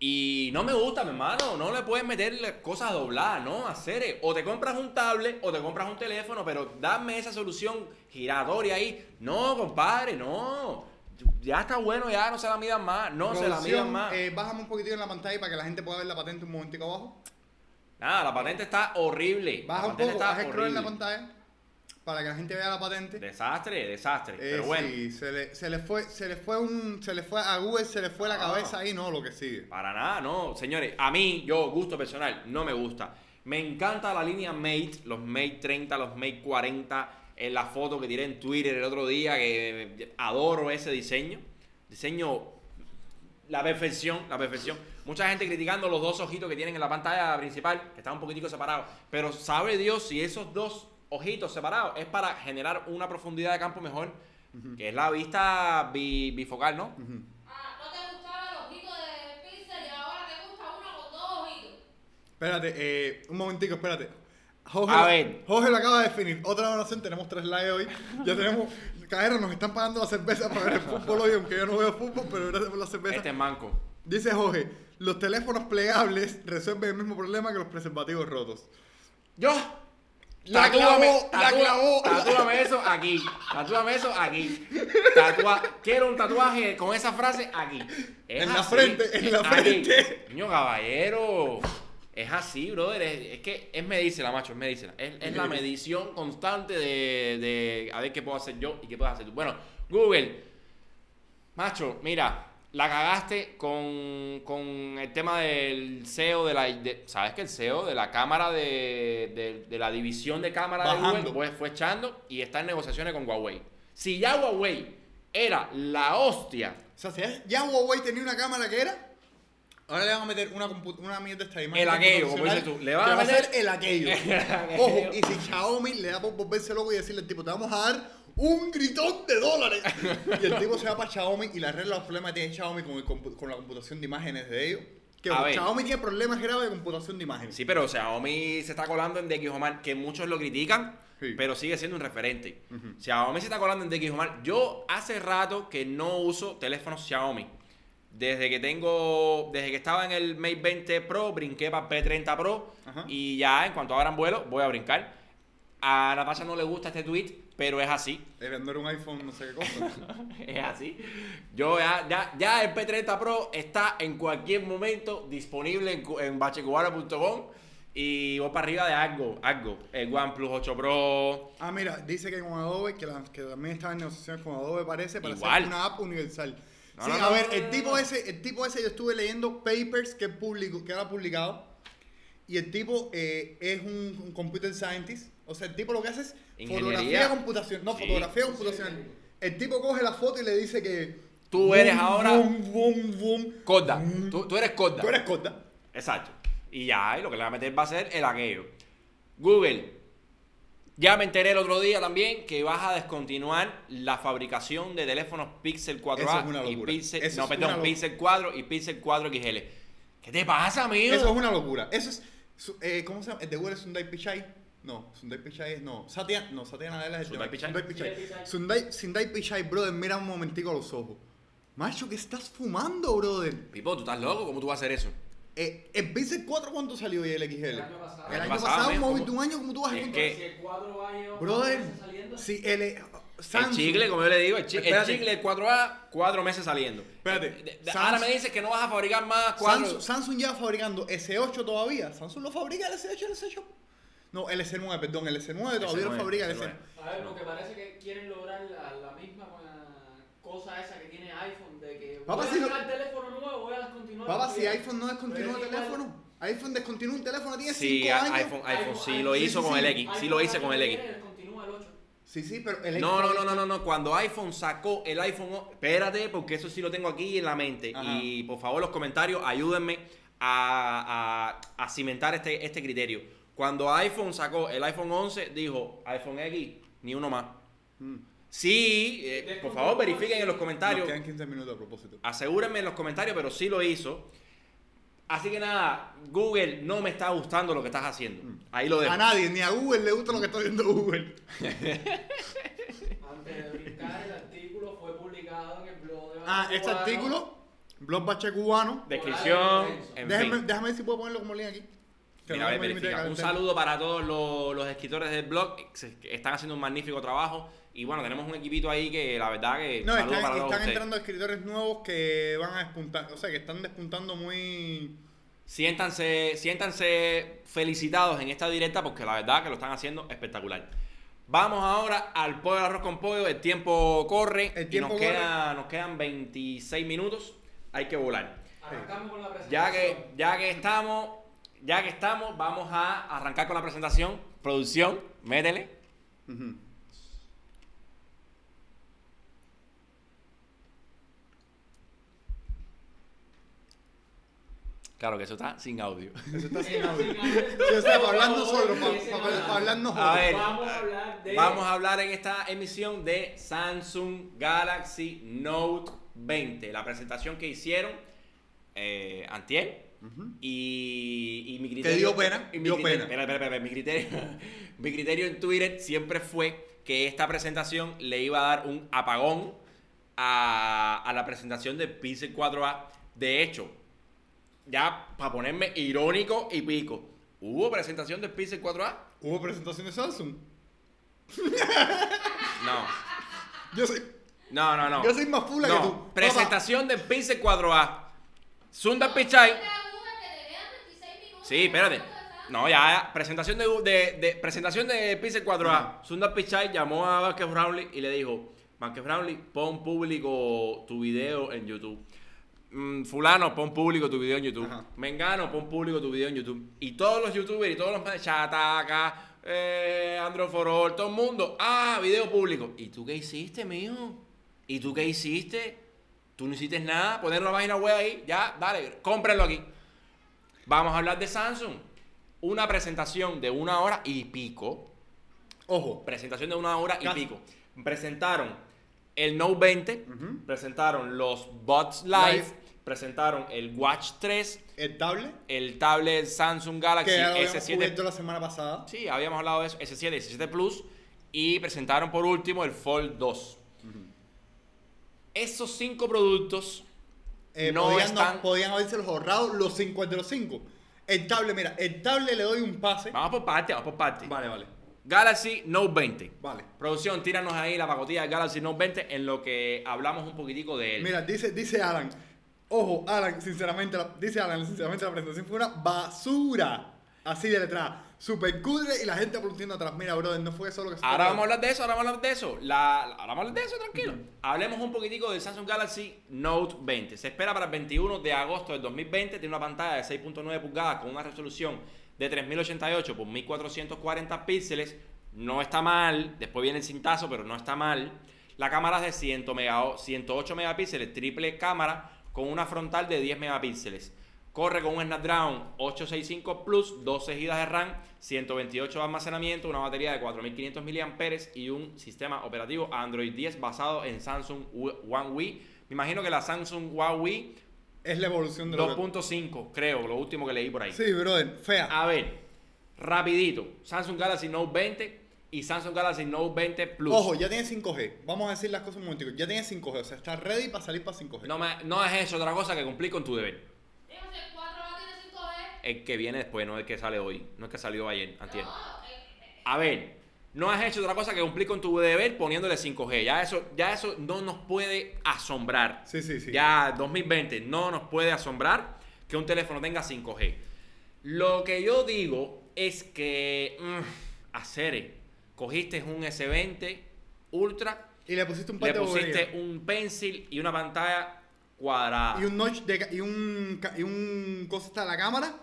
Y no me gusta, mi hermano. No le puedes meter cosas dobladas, ¿no? Hacer. O te compras un tablet o te compras un teléfono, pero dame esa solución giratoria ahí. No, compadre, no. Ya está bueno, ya no se la midan más. No se la midan más. eh, bájame un poquitito en la pantalla para que la gente pueda ver la patente un momentico abajo. Nada, la patente está horrible. Baja la un poco, está haz scroll en la horrible. pantalla para que la gente vea la patente. Desastre, desastre. Eh, pero bueno, sí, se le, se le fue, se le fue un, se le fue a Google, se le fue la Ah. cabeza ahí, no, lo que sigue. para nada, no. Señores, a mí, yo, gusto personal, no me gusta. Me encanta la línea Mate, los Mate 30, los Mate 40. En la foto que tiré en Twitter el otro día, que adoro ese diseño. Diseño, la perfección, la perfección. Mucha gente criticando los dos ojitos que tienen en la pantalla principal, que están un poquitico separados. Pero sabe Dios si esos dos ojitos separados es para generar una profundidad de campo mejor, que es la vista bi- bifocal, ¿no? Ujú. Ah, no te gustaba el ojito de Pixel y ahora te gusta uno con dos ojitos. Espérate, eh, un momentico, espérate. Jorge, A lo- ver. Jorge lo acaba de definir. Otra donación, tenemos tres likes hoy. Ya tenemos. Cajero, nos están pagando la cerveza para ver el fútbol hoy, aunque yo no veo fútbol, pero gracias por la cerveza. Este es manco. Dice Jorge, los teléfonos plegables resuelven el mismo problema que los preservativos rotos. Yo. La clavó, la clavó. Tatúame eso aquí. Tatúame eso aquí. Tatua- Quiero un tatuaje con esa frase aquí. Es En la así. frente, en la Aquí. frente. Niño caballero. Es así, brother. Es, es que es medírsela, macho. Es medírsela. Es, es la medición constante de, de a ver qué puedo hacer yo y qué puedes hacer tú. Bueno, Google. Macho, mira. La cagaste con, con el tema del SEO de la... de- ¿Sabes que el SEO de la cámara de, de- de la división de cámara de. Google pues, fue echando y está en negociaciones con Huawei? Si ya Huawei era la hostia O sea, si ya Huawei tenía una cámara que era, ahora le van a meter una, una mierda esta imagen. El aquello, como dices tú. Le van a va meter- el aquello. *laughs* El aquello. Ojo, y si Xiaomi le da por volverse loco y decirle tipo, te vamos a dar un gritón de dólares. y el tipo se va para Xiaomi y le arregla los problemas que tiene Xiaomi con, el compu- con la computación de imágenes de ellos. Que A ver. Xiaomi tiene problemas graves de computación de imágenes. Sí, pero Xiaomi se está colando en DxOMark, que muchos lo critican, Sí. pero sigue siendo un referente. Xiaomi se está colando en DxOMark. Yo hace rato que no uso teléfonos Xiaomi. Desde que tengo, desde que estaba en el Mate 20 Pro, brinqué para P30 Pro Ajá. y ya en cuanto abran vuelo voy a brincar. A Natasha no le gusta este tweet, pero es así. De vender un iPhone, no sé qué cosa. *laughs* Es así. Yo ya, ya, ya el P30 Pro está en cualquier momento disponible en, en bachecubano.com y voy para arriba de algo, algo. El OnePlus 8 Pro. Ah, mira, dice que con Adobe, que, la- que también estaba en negociaciones con Adobe, parece, para Igual. hacer una app universal. No, sí, no, a no, ver, no, el tipo ese, el tipo ese yo estuve leyendo papers que publicó, que era publicado. Y el tipo eh, es un, un computer scientist. O sea, el tipo lo que hace es Ingeniería. fotografía computacional. No, Sí. fotografía computacional. El tipo coge la foto y le dice que. Tú eres ahora- boom, boom, boom. Coda. Mm. Tú, tú eres Coda. Tú eres Coda. Exacto. Y ya, y lo que le va a meter va a ser el aquello. Google. Ya me enteré el otro día también que vas a descontinuar la fabricación de teléfonos Pixel 4a Eso es una y locura. Pixel, Eso no, es perdón, Pixel 4 y Pixel 4 XL. ¿Qué te pasa, amigo? Eso es una locura. Eso es. eh, ¿Cómo se llama? ¿El de Google es Sundai Pichai? No, Sundai Pichai es. No, Satya. No, Satya Nadella es el Sundai de- Pichai. Sundai Pichai. Sundai, Sundai Pichai, brother, mira un momentico a los ojos. Macho, ¿qué estás fumando, brother? Pipo, tú estás loco, ¿cómo tú vas a hacer eso? Eh, ¿El Pixel 4 cuánto salió y el XL? El año pasado. El El año pasado, pasado, un móvil de ¿cómo? un año, ¿cómo tú vas a Es encontrar? que- Si el 4 va a llevar Brother, si el, eh, El Samsung- chicle, como yo le digo, el, el chicle del 4A, cuatro meses saliendo. Espérate, de- de- Samsung- ahora me dices que no vas a fabricar más cuatro. Samsung, Samsung lleva fabricando S8 todavía. Samsung lo fabrica el S8 el S8. No, el S9, perdón, el S9 todavía lo S9, fabrica el S9. S9. A ver, lo que parece que quieren lograr la, la misma cosa esa que tiene iPhone, de que Papá, voy a si no- sacar teléfono nuevo, voy a descontinuar. Papá, el si iPhone no descontinúa es teléfono, iPhone descontinúa un teléfono, tiene Sí, 5 a- años. iPhone, iPhone sí iPhone, lo sí, hizo sí, con sí. el X, sí lo hice con el X. Descontinúa el 8. Sí, sí, pero el No, no, no, no, no, no. Cuando iPhone sacó el iPhone, espérate, porque eso sí lo tengo aquí en la mente. Ajá. Y por favor, los comentarios, ayúdenme a, a- a cimentar este, este criterio. Cuando iPhone sacó el iPhone 11, dijo iPhone X, ni uno más. Mm. Sí, eh, por favor, verifiquen en los Nos comentarios. quedan 15 minutos a propósito. Asegúrenme en los comentarios, pero sí lo hizo. Así que nada, Google no me está gustando lo que estás haciendo. Ahí lo dejo. A nadie, ni a Google le gusta lo que está haciendo Google. Antes de brincar, el artículo fue publicado en el blog de Ah, este Cubano. artículo, Blog Bache Cubano. Descripción, en Déjame, fin. déjame ver si puedo ponerlo como link aquí. Mira, no verifica. Un saludo para todos los, los escritores del blog. que Están haciendo un magnífico trabajo. Y bueno, tenemos un equipito ahí que la verdad que No, están, para entrando escritores nuevos que van a despuntar, o sea, que están despuntando muy... Siéntanse, siéntanse felicitados en esta directa porque la verdad que lo están haciendo espectacular. Vamos ahora al pollo arroz con pollo. El tiempo corre El y nos, corre. queda, nos quedan 26 minutos. Hay que volar. Arrancamos con la presentación. Ya que, ya que estamos, ya que estamos, vamos a arrancar con la presentación. Producción, métele. Claro que eso está sin audio. Eso está sin audio. sin audio. Sí, o sea, para hablar Por favor, nosotros, para, empiecen para- hablando. hablar nosotros. A ver, Vamos a hablar de. Vamos a hablar en esta emisión de Samsung Galaxy Note 20. La presentación que hicieron eh, Antier. Y, y mi criterio. dio pena, y mi dio criterio- pena. espera, espera, espera, mi criterio, *laughs* mi criterio en Twitter siempre fue que esta presentación le iba a dar un apagón a, a la presentación de Pixel 4a. De hecho, ya para ponerme irónico y pico, ¿hubo presentación de Pixel 4a? ¿Hubo presentación de Samsung? *laughs* No. Yo soy, No, no, no. yo soy más fula que tú. presentación del Pixel 4a. Sundar Pichai. Sí, espérate. No, ya. Presentación de, de, de- presentación de Pixel 4a. Sundar Pichai llamó a Vázquez Brownlee y le dijo, Vázquez Brownlee, pon público tu video en YouTube. Mm, fulano, pon público tu video en YouTube. Ajá. Mengano, pon público tu video en YouTube. Y todos los youtubers y todos los Chataka, eh, todo el mundo, ah, video público. ¿Y tú qué hiciste, mijo? ¿Y tú qué hiciste? Tú no hiciste nada, poner una página web ahí, ya, dale, cómprenlo aquí. Vamos a hablar de Samsung. Una presentación de una hora y pico. Ojo. Presentación de una hora y Casi. pico. Presentaron el Note 20, Ujú. presentaron los Buds Live, Live. presentaron el Watch 3, El tablet, el tablet Samsung Galaxy que ya lo habíamos S7 cubierto la semana pasada. Sí, habíamos hablado de eso, S7 y S7 Plus. Y presentaron por último el Fold 2. Esos cinco productos Eh, no podían, están. podían haberse ahorrado los 50 de los 5. El tablet, mira, el tablet le doy un pase. Vamos por parte, vamos por parte. Vale, vale. Galaxy Note 20. Vale. Producción, tíranos ahí la pacotilla del Galaxy Note 20 en lo que hablamos un poquitico de él. Mira, dice, dice Alan. Ojo, Alan, sinceramente, la- dice Alan, sinceramente la presentación fue una basura. Así de letrada. Super cutre y la gente aplaudiendo atrás. Mira, brother, no fue eso lo que se Ahora vamos a hablar de eso, ahora vamos a hablar de eso. La, ahora vamos a hablar de eso, tranquilo. Hablemos un poquitico del Samsung Galaxy Note 20. Se espera para el 21 de agosto del 2020. Tiene una pantalla de 6.9 pulgadas con una resolución de 3088 por 1440 píxeles. No está mal. Después viene el cintazo, pero no está mal. La cámara es de 100 mega- 108 megapíxeles, triple cámara con una frontal de 10 megapíxeles. Corre con un Snapdragon 865 Plus, 12 GB de RAM, 128 de almacenamiento, una batería de 4500 mAh y un sistema operativo Android 10 basado en Samsung One UI. Me imagino que la Samsung One UI Es la evolución de lo que... 2.5, creo, lo último que leí por ahí. Sí, brother, fea. A ver, rapidito. Samsung Galaxy Note 20 y Samsung Galaxy Note 20 Plus. Ojo, ya tiene 5G. Vamos a decir las cosas un momentico. Ya tiene 5G, o sea, está ready para salir para 5G. No, me- no es eso otra cosa que cumplir con tu deber. Digo, si el 4 va a tener 5G. El que viene después, no el que sale hoy. No el que salió ayer, antier. No, A ver, no has hecho otra cosa que cumplir con tu deber poniéndole 5G. Ya eso, ya eso no nos puede asombrar. Sí, sí, sí. Ya 2020 no nos puede asombrar que un teléfono tenga 5G. Lo que yo digo es que, mm, hacer, cogiste un S20 Ultra, Y le pusiste un le pusiste un pencil y una pantalla cuadrada. Y un notch de... Y un... Y un cosa está la cámara,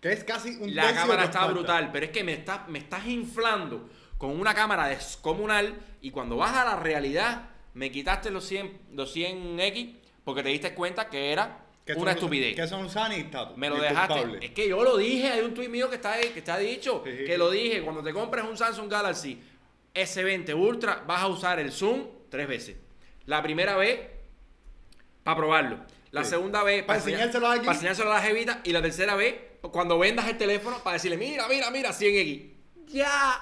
que es casi un La cámara está brutal, pero es que me, está, me estás inflando con una cámara descomunal y cuando vas a la realidad me quitaste los 100, los 100X porque te diste cuenta que era Que una estupidez. Que ni está. Me lo dejaste. Es que yo lo dije, hay un tweet mío que está, ahí, que está dicho, Sí, sí. que lo dije, cuando te compres un Samsung Galaxy S20 Ultra vas a usar el zoom tres veces. La primera vez para probarlo. La Sí. segunda vez Pa' enseñar- enseñárselo a alguien. Para enseñárselo a la jevita. Y la tercera vez, cuando vendas el teléfono, para decirle, mira, mira, mira, 100X. Ya,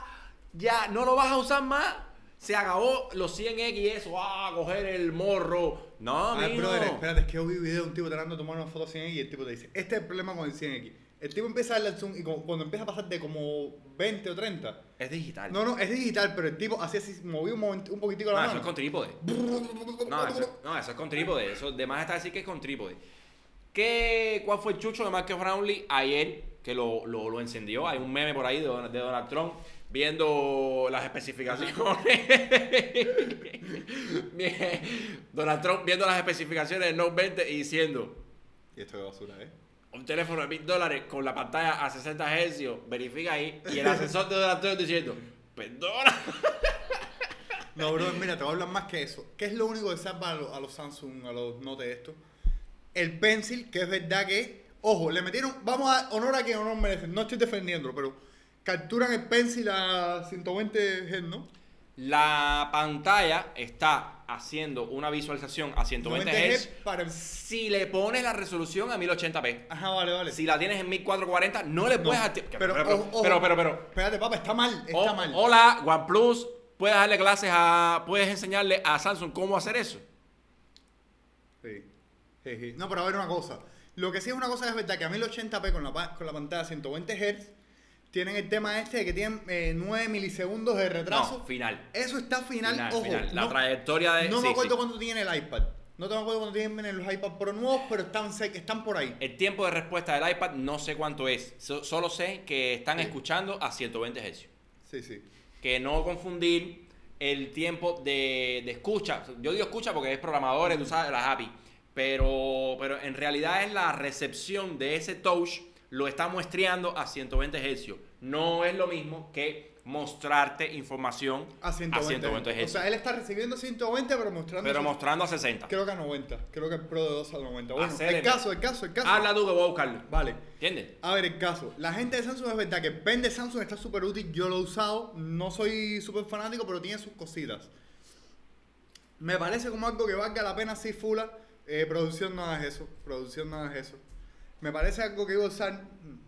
ya, no lo vas a usar más. Se acabó los 100X eso, ah, coger el morro. No, Ay, brother, espérate, es que yo vi un video de un tipo tratando de tomar una foto 100X y el tipo te dice, este es el problema con el 100X. El tipo empieza a darle al zoom y como- cuando empieza a pasar de como 20 o 30, Es digital. no, no, es digital, pero el tipo hacía así, movía un, moment- un poquitico No, la eso es mano. con trípode. No eso, no, eso es con trípode. Eso de más está decir que es con trípode. ¿Qué, ¿Cuál fue el chucho de Marcus Brownlee ayer que lo, lo, lo encendió? Hay un meme por ahí de, Donald- de Donald Trump viendo las especificaciones. *laughs* Donald Trump viendo las especificaciones del Note 20 y diciendo Y esto es basura, ¿eh? un teléfono de mil dólares con la pantalla a 60 Hz, verifica ahí. Y el asesor de Donald Trump diciendo, perdona. *laughs* No, bro, mira, te voy a hablar más que eso. ¿Qué es lo único que salva a, los- a los Samsung, a los Note esto? El Pencil, que es verdad que, ojo, le metieron, vamos a honor a quien honor merece, no estoy defendiéndolo, pero capturan el Pencil a 120 Hz, ¿no? La pantalla está haciendo una visualización a 120 Hz. para. Si le pones la resolución a 1080p. Ajá, vale, vale. Si la tienes en 1440, no le puedes No, pero, pero, pero, ojo, pero, pero, pero. Espérate, papá, está mal, está O- mal. Hola, OnePlus, puedes darle clases a. Puedes enseñarle a Samsung cómo hacer eso. Sí. Sí. No, pero a ver una cosa. Lo que sí es una cosa es verdad que a 1080p con la, con la pantalla 120 Hz tienen el tema este de que tienen eh, 9 milisegundos de retraso. No, final. Eso está final, Final, ojo. final. La no, trayectoria de. no sí, me acuerdo sí. cuánto tiene el iPad. No te me acuerdo cuánto tienen los iPad Pro nuevos, pero están, están por ahí. El tiempo de respuesta del iPad no sé cuánto es. So- solo sé que están Sí. escuchando a 120 Hz. Sí, sí. que no confundir el tiempo de, de escucha. Yo digo escucha porque es programadores, tú sabes, las API. Pero, pero en realidad es la recepción de ese touch lo está muestreando a 120 Hz. No es lo mismo que mostrarte información A 120, Hz. O sea, él está recibiendo 120, pero mostrando. pero mostrando a 60. Creo que a 90. Creo que el Pro de 2 a 90. Bueno, el caso, el caso, el caso. Habla tú que voy a buscarlo. Vale. ¿Entiendes? A ver, el caso. La gente de Samsung es verdad que el pen de Samsung está súper útil. Yo lo he usado. No soy súper fanático, pero tiene sus cositas. Me parece como algo que valga la pena si fula. Eh, producción no hagas eso. Producción no hagas eso. Me parece algo que iba a usar. mm,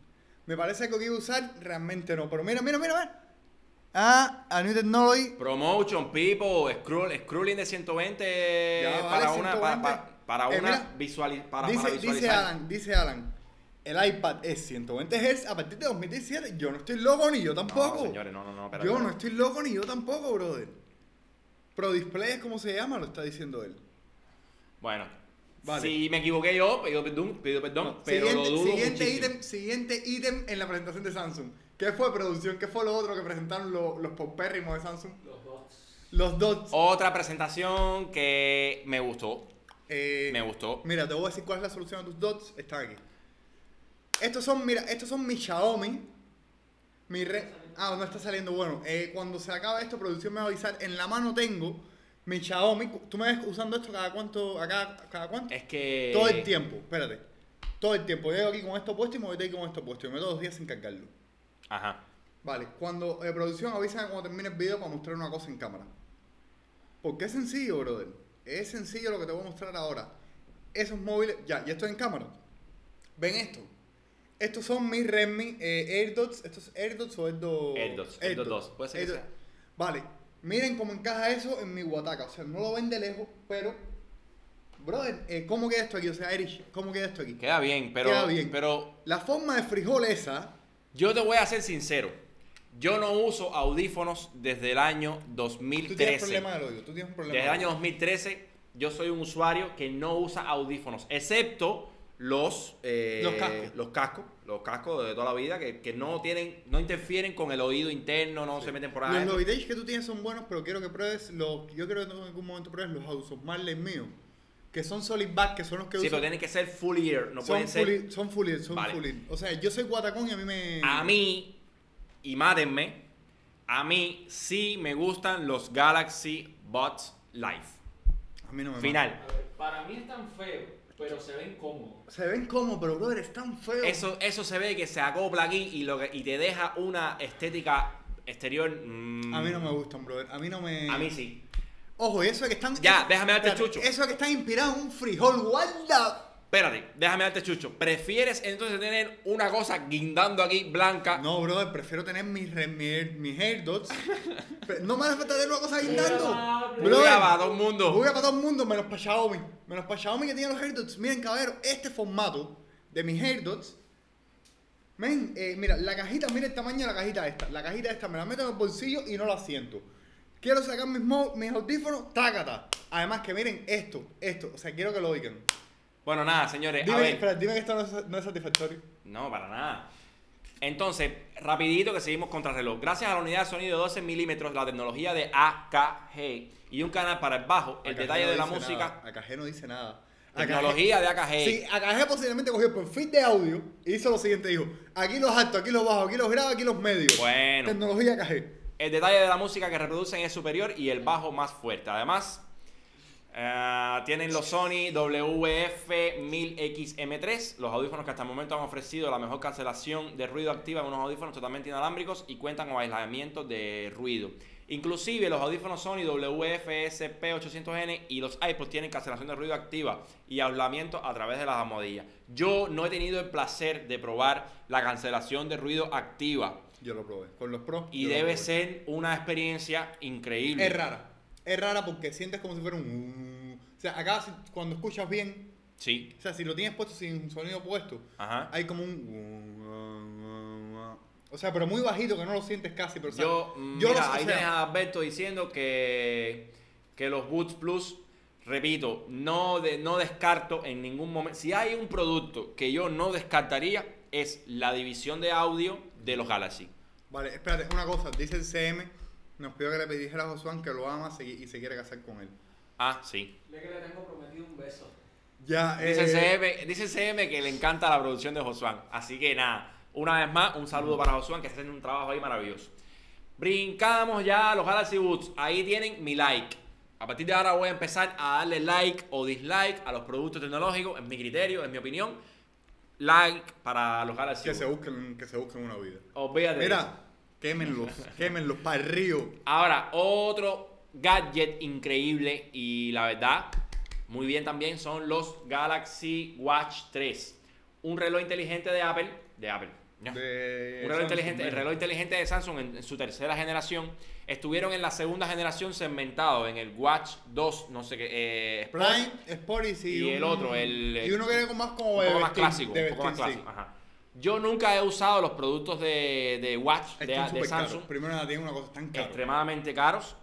Me parece algo que iba a usar. Realmente no. Pero mira, mira, mira, mira. Ah, a New Technology. Promotion, people, scroll, scrolling de 120 Ya, vale, para una, 120. para, para- para Eh, una para, dice, para dice visualizar. Alan, dice Alan. El iPad es 120 Hz a partir de 2017. Yo no estoy loco ni yo tampoco. No, señores, no, no, no, espérate, Yo no estoy loco ni yo tampoco, brother. Pro Display es como se llama, lo está diciendo él. Bueno, Vale. Si me equivoqué yo, pido perdón, pido perdón, No, pero siguiente, lo dudo siguiente ítem, siguiente ítem en la presentación de Samsung. ¿Qué fue producción? ¿Qué fue lo otro que presentaron lo- los popérrimos de Samsung? Los dos. Los dots. Otra presentación que me gustó, Eh, me gustó. Mira, te voy a decir cuál es la solución a tus dots. Están aquí. Estos son, mira, estos son mi Xiaomi. Mi re... Ah, no está saliendo bueno. Eh, cuando se acabe esto, producción me va a avisar. En la mano tengo mi Xiaomi. ¿Tú me ves usando esto cada cuánto? Acá, ¿Cada cuánto? Es que... Todo el tiempo, espérate. Todo el tiempo. Llego aquí con esto puesto y me voy de ahí con esto puesto. Y me todos los días sin cargarlo. Ajá. Vale, cuando eh, producción avisa cuando termine el video para mostrar una cosa en cámara. Porque es sencillo, brother. Es sencillo lo que te voy a mostrar ahora. Esos móviles, ya, ya estoy en cámara. Ven esto. Estos son mis Redmi eh, AirDots. ¿Estos es AirDots o AirDots? AirDots, AirDots 2, puede ser que AirDots. Vale, miren cómo encaja eso en mi Wataka. O sea, no lo ven de lejos, pero. Brother, eh, ¿cómo queda esto aquí? O sea, Erich, ¿cómo queda esto aquí? Queda bien, pero... Queda bien. Pero La forma de frijol esa. yo te voy a ser sincero. Yo no uso audífonos desde el año Tú tienes 2013. problema del oído. Tú tienes un problema. Desde el año oído. 2013 yo soy un usuario que no usa audífonos, excepto los, eh, Los cascos. los cascos, los cascos de toda la vida que, que no tienen, no interfieren con el oído interno, no se meten por ahí. Los Lovitage que tú tienes son buenos, pero quiero que pruebes los. Yo creo que en algún momento pruebes los Ausos Marley míos. Que son solid back, que son los que Sí, uso. pero tienen que ser full ear, no son pueden ser. ear, son full ear, son Vale. full ear. O sea, yo soy guatacón y a mí me. A mí, y mátenme, a mí sí me gustan los Galaxy Buds Live. A mí no me Final. A ver, para mí están feos, pero se ven cómodos. Se ven como, pero brother, es tan feo. Eso, eso se ve que se acopla aquí y, lo que, y te deja una estética exterior. mm, A mí no me gustan, brother. A mí no me. A mí sí. Ojo, eso de que están. Ya, déjame darte espérate, chucho. Eso de que están inspirados en un frijol, guarda. Espérate, déjame darte chucho. ¿Prefieres entonces tener una cosa guindando aquí blanca? No, brother, prefiero tener mis, re- mi- mis. Pero no me hace falta tener una cosa guindando. Brother. Bulla para todo el mundo. Bulla para todo el mundo, menos para Xiaomi. Menos para Xiaomi que tiene los AirDots. Miren, caballero, este formato de mis AirDots. Men, eh, mira, la cajita, mira el tamaño de la cajita esta. La cajita esta me la meto en el bolsillo y no la siento. Quiero sacar mis, mis audífonos, tácata. Además que miren esto, esto. O sea, quiero que lo oigan. Bueno, nada, señores. a Dime, ver. espera, dime que esto no es, no es satisfactorio. No, para nada. Entonces, rapidito que seguimos contra reloj. Gracias a la unidad de sonido de 12 milímetros, la tecnología de AKG y un canal para el bajo, el AKG detalle no de la música, nada. AKG no dice nada. tecnología de AKG. Sí, AKG posiblemente cogió el perfil de audio y hizo lo siguiente, dijo, aquí los altos, aquí los bajos, aquí los graves, aquí los medios. Bueno. Tecnología AKG. El detalle de la música que reproducen es superior y el bajo más fuerte. Además, eh, tienen los Sony WF-1000XM3, los audífonos que hasta el momento han ofrecido la mejor cancelación de ruido activa en unos audífonos totalmente inalámbricos y cuentan con aislamiento de ruido. Inclusive los audífonos Sony WF-SP800N y los iPods tienen cancelación de ruido activa y aislamiento a través de las almohadillas. Yo no he tenido el placer de probar la cancelación de ruido activa Yo lo probé. Con los pros. y debe ser una experiencia increíble. Es rara. Es rara porque sientes como si fuera un... O sea, acá cuando escuchas bien, Sí, o sea, si lo tienes puesto sin sonido puesto, ajá. hay como un... O sea, pero muy bajito que no lo sientes casi, pero o sea, Yo, mm, yo mira, lo- o ahí sea, tienes a Alberto diciendo que, que los Boots Plus, repito, no, de, no descarto en ningún momento. Si hay un producto que yo no descartaría, es la división de audio de los Galaxy. Vale, espérate, una cosa. Dice el CM, nos pidió que le dijera a Josuán que lo ama y se quiere casar con él. Ah, sí. Que le tengo prometido un beso. Ya, Dice eh, CM, dice CM que le encanta la producción de Josuán. Así que nada, una vez más, un saludo para Josuán que está haciendo un trabajo ahí maravilloso. Brincamos ya a los Galaxy Boots. Ahí tienen mi like. A partir de ahora voy a empezar a darle like o dislike a los productos tecnológicos. Es mi criterio, es mi opinión. Like para los Galaxy que se busquen, que se busquen una vida. Olvídate. Mira, quémenlos, quémenlos para el río. Ahora, otro gadget increíble y la verdad, muy bien también son los Galaxy Watch 3. Un reloj inteligente de Apple, de Apple. De un reloj inteligente, el reloj inteligente de Samsung en, en su tercera generación. Estuvieron en la segunda generación segmentados en el Watch 2, no sé qué, eh, Sport, Prime, Sport y, sí, y el otro, el- Y uno que era más como un de poco más clásico, de un poco más sí. clásico. ajá. Yo nunca he usado los productos de, de Watch de, de súper caros. Samsung, Primero nada, tiene una cosa tan cara. extremadamente caros.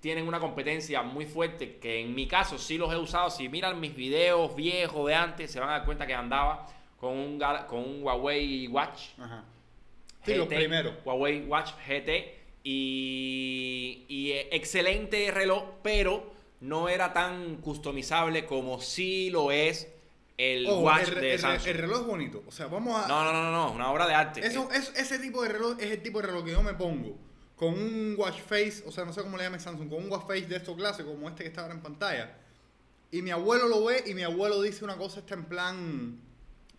tienen una competencia muy fuerte que en mi caso sí los he usado. Si miran mis videos viejos de antes, se van a dar cuenta que andaba con un, con un Huawei Watch. Ajá. Sí, los primeros. Huawei Watch GT. Y, y, eh, excelente reloj, pero no era tan customizable como sí lo es el Watch el, de el Samsung. el reloj es bonito. O sea, vamos a. No, no, no, no, una obra de arte. Eso, es- ese tipo de reloj es el tipo de reloj que yo me pongo con un watch face, o sea, no sé cómo le llame Samsung, con un watch face de estos clásicos como este que está ahora en pantalla. Y mi abuelo lo ve y mi abuelo dice una cosa, está en plan...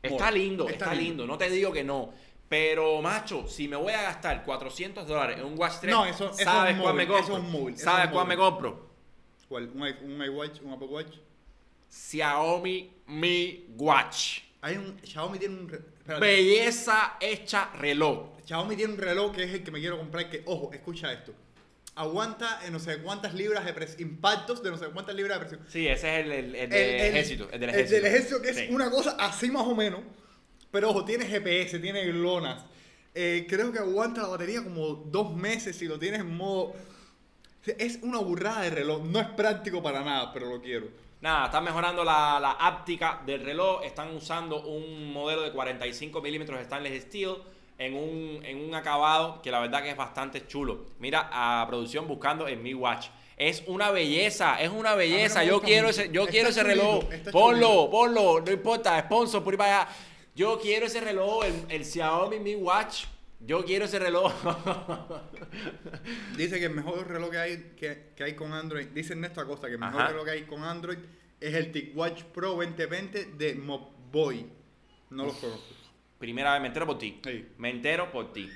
Está lindo, está, lindo. No te digo que no. Pero, macho, si me voy a gastar 400 dólares en un Watch 3, No, eso- eso es ¿sabes un cuál me móvil, eso compro? es un móvil, ¿Sabes cuál me compro? ¿Cuál? ¿Un, un iWatch? ¿Un Apple Watch? Xiaomi Mi Watch. Hay un... Xiaomi tiene un... espérate. Belleza hecha reloj. Xiaomi tiene un reloj que es el que me quiero comprar que, ojo, escucha esto. Aguanta eh, no sé cuántas libras de presión, impactos de no sé cuántas libras de presión. Sí, ese es el, el, ejército. El del el ejército. del ejército, que es Sí. una cosa así más o menos. Pero ojo, tiene GPS, tiene glonas. Eh, creo que aguanta la batería como dos meses si lo tienes en modo. Es una burrada de reloj. No es práctico para nada, pero lo quiero. Nada, están mejorando la, la áptica del reloj. Están usando un modelo de 45 milímetros stainless steel en un, en un acabado que la verdad que es bastante chulo. Mira a producción buscando en mi watch. Es una belleza, es una belleza. me yo quiero mucho. ese, yo Está quiero ese reloj. Ponlo, ponlo, no importa, sponsor por ahí para allá. Yo quiero ese reloj, el, el Xiaomi Mi Watch. Yo quiero ese reloj. *laughs* Dice que el mejor reloj que hay, que, que hay con Android. Dice Ernesto Acosta que el mejor Ajá. reloj que hay con Android es el TicWatch Pro 2020 de Mobboy. No los conozco. Primera vez me entero por ti. Sí. Me entero por ti.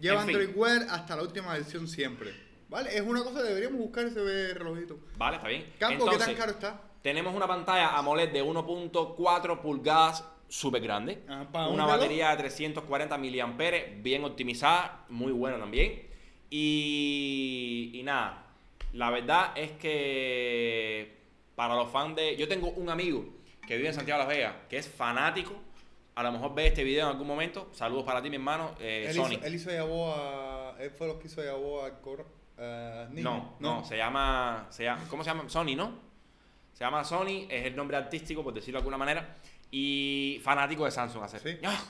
Lleva En fin. Android Wear hasta la última versión siempre. ¿Vale? Es una cosa, deberíamos buscar ese relojito. Vale, está bien. Campo, ¿qué tan caro está? Tenemos una pantalla AMOLED de 1.4 pulgadas súper grande. Ajá, ¿para un una batería de 340 mAh, bien optimizada, muy buena también. Y, y nada, la verdad es que para los fans de... Yo tengo un amigo que vive en Santiago de Las Vegas, que es fanático. A lo mejor ve este video en algún momento. Saludos para ti, mi hermano, eh, él, Sony. hizo, él hizo Yaboa, él fue los que hizo Yaboa al coro. a Niño. No, no, se llama, se llama, ¿cómo se llama? Sony, ¿no? Se llama Sony, es el nombre artístico, por decirlo de alguna manera, y fanático de Samsung. Hace. ¿Sí? ¡Ah!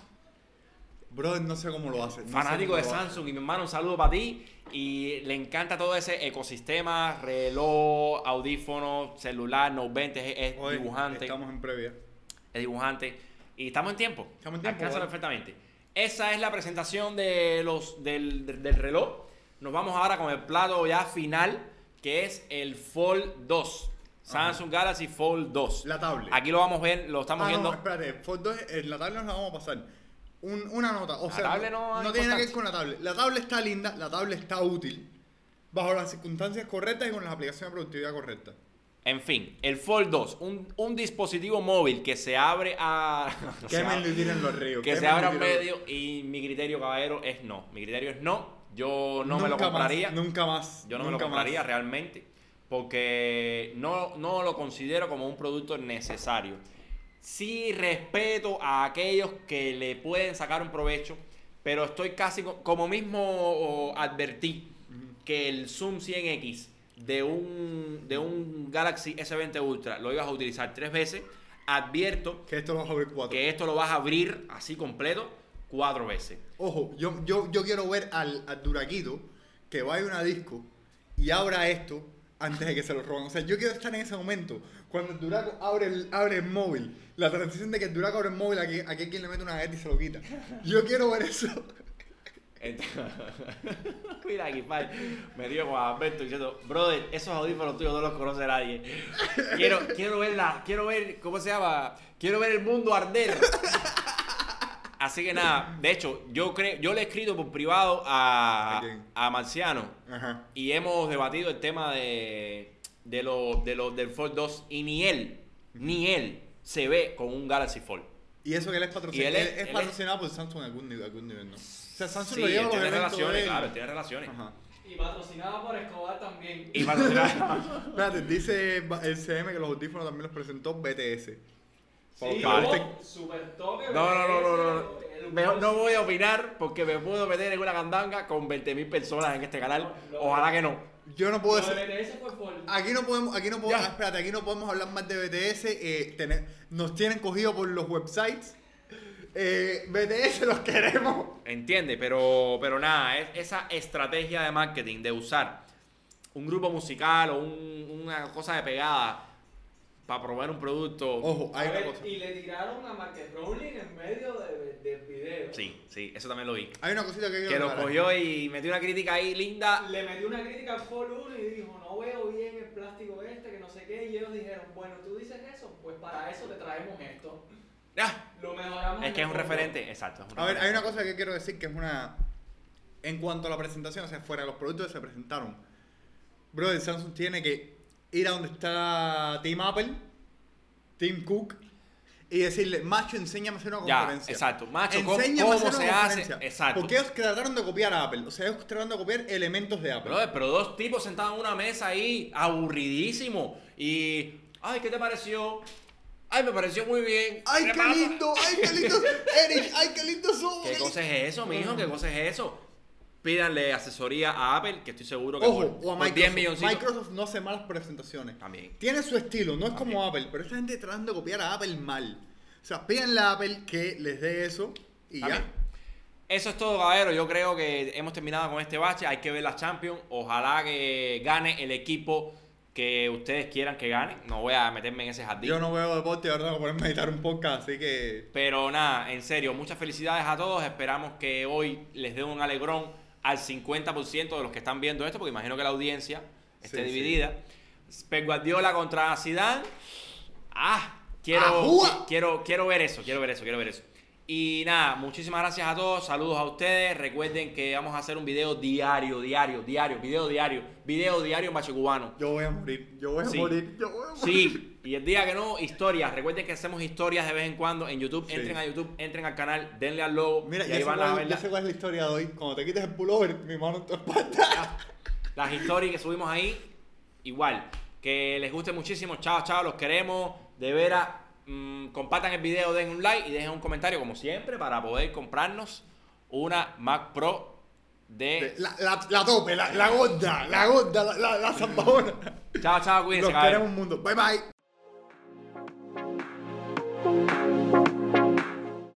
Brother, no sé cómo lo hace. no fanático de. Samsung y mi hermano, un saludo para ti. Y le encanta todo ese ecosistema, reloj, audífono, celular, 20, es, dibujante, Estamos en previa. es dibujante. Y estamos en tiempo. Estamos en tiempo, Alcanza perfectamente. Esa es la presentación de los, del, del- del reloj. Nos vamos ahora con el plato ya final, que es el Fold 2. Samsung Galaxy Fold 2. La tablet. Aquí lo vamos a ver, lo estamos ah, viendo. no, espérate. Fold 2, en la tablet nos la vamos a pasar. Un- una nota. O La sea, tablet no hay tiene nada que ver con la tablet. La tablet está linda, la tablet está útil. Bajo las circunstancias correctas y con las aplicaciones de productividad correctas. En fin, el Fold 2, un, un dispositivo móvil que se abre a. *laughs* se Quémenlo abre- y tírenlo al río. que se en tírenlo. medio y mi criterio, caballero, es no. Mi criterio es no. Yo no me lo más, compraría. nunca más. Yo no me lo compraría más. realmente porque no, no lo considero como un producto necesario. Sí respeto a aquellos que le pueden sacar un provecho, pero estoy casi co- como mismo advertí que el Zoom 100X de un, de un Galaxy S20 Ultra lo ibas a utilizar tres veces. Advierto Que esto lo vas a abrir cuatro. que esto lo vas a abrir así completo cuatro veces. Ojo, yo, yo, yo quiero ver al, al Duraquito que vaya a una disco y abra esto antes de que se lo roben. O sea, yo quiero estar en ese momento. Cuando el Duraco abre el, abre el móvil. La transición de que el Duraco abre el móvil, aquí, aquí hay quien le mete una galleta y se lo quita. Yo quiero ver eso. Ent- *laughs* Mira aquí, pai. Me dio con Alberto diciendo, brother, esos audífonos tuyos no los conoce nadie. Quiero, quiero ver la, quiero ver, ¿cómo se llama? Quiero ver el mundo arder. Así que nada, de hecho, yo creo, yo le he escrito por privado a, ¿A Marciano Ajá. y hemos debatido el tema de, de lo, de lo, del Fold 2 y ni él, ni él se ve con un Galaxy Fold. Y eso que él es patrocinado. él es- Él es él es- patrocinado por Samsung en algún nivel, algún nivel ¿no? O sea, Samsung Sí, lo lleva él tiene relaciones, de claro, tiene relaciones. Ajá. Y patrocinada por Escobar también. Y patrocinado. *laughs* Espérate, dice el CM que los audífonos también los presentó BTS. Sí, no no, estén- super toque. No, no, no, Mejor no voy a opinar porque me puedo meter en una candanga con 20.000 personas en este canal. Ojalá que no. yo no puedo decir. BTS fue Aquí no podemos, aquí no podemos, Ya. espérate, aquí no podemos hablar más de BTS. eh, tener- nos tienen cogido por los websites. Eh, BTS los queremos. Entiende, pero, pero nada, es esa estrategia de marketing de usar un grupo musical o un- una cosa de pegada para promover un producto. Ojo, hay A una ver, cosa. Y le tiraron a Market Rowling en medio de- del video. Sí, sí, eso también lo vi. Hay una cosita que quiero Que lo cogió y metió una crítica ahí linda. Le metió una crítica al For 1 y dijo, no veo bien el plástico este, que no sé qué. Y ellos dijeron, bueno, tú dices eso, pues para eso te traemos esto. Ah, Lo mejoramos. es que es un referente, exacto. un A ver, hay una cosa que quiero decir que es una. En cuanto a la presentación, o sea, fuera de los productos que se presentaron, brother, Samsung tiene que ir a donde está Team Apple, Team Cook, y decirle, macho, enséñame a hacer una Ya, conferencia. exacto. Macho, ¿cómo, Enséñame cómo hacer se una hace? conferencia. Exacto. Porque ellos trataron de copiar a Apple. O sea, ellos trataron de copiar elementos de Apple. Brother, pero dos tipos sentados en una mesa ahí, aburridísimo. Y, ay, ¿qué te pareció? Ay, me pareció muy bien. ¡Ay, ¿Qué qué pasa? lindo! ¡Ay, qué lindo! *laughs* Eric, ¡ay, qué lindo somos! ¿Qué cosa es eso, mijo? ¿Qué cosa es eso? Pídanle asesoría a Apple, que estoy seguro que Ojo, por, o a por 10 Microsoft. milloncitos. Microsoft no hace malas presentaciones. También. Tiene su estilo, no es como. Apple, pero esta gente tratando de copiar a Apple mal. O sea, pídanle a Apple que les dé eso y También. ya. Eso es todo, caballero. Yo creo que hemos terminado con este bache. Hay que ver las Champions. Ojalá que gane el equipo que ustedes quieran que gane. No voy a meterme en ese jardín. Yo no veo deporte, ahora tengo que ponerme a editar un podcast, así que. Pero nada, en serio, muchas felicidades a todos. Esperamos que hoy les dé un alegrón al 50% de los que están viendo esto, porque imagino que la audiencia esté Sí, sí. dividida. Pep Guardiola contra Zidane. Ah, quiero, quiero, quiero ver eso, quiero ver eso, quiero ver eso. Y nada, muchísimas gracias a todos, saludos a ustedes. Recuerden que vamos a hacer un video diario, diario, diario, video diario, video diario en Bache Cubano. Yo voy a morir, yo voy a Sí. morir, yo voy a morir. Sí, y el día que no, historias. Recuerden que hacemos historias de vez en cuando en YouTube. Sí. Entren a YouTube, entren al canal, denle al logo. Mira, y ahí van a cuál, ver ya sé cuál es la historia de hoy. Cuando te quites el pullover, mi mano en tu espalda. *laughs* las historias que subimos ahí. Igual, que les guste muchísimo. Chao, chao, los queremos. De veras, mm, compartan el video, den un like y dejen un comentario, como siempre, para poder comprarnos una Mac Pro de. La, la, la tope, la, la gorda, la gorda, la, la, la. Chao, chao, cuídense, Los queremos un mundo. Bye bye. thank you.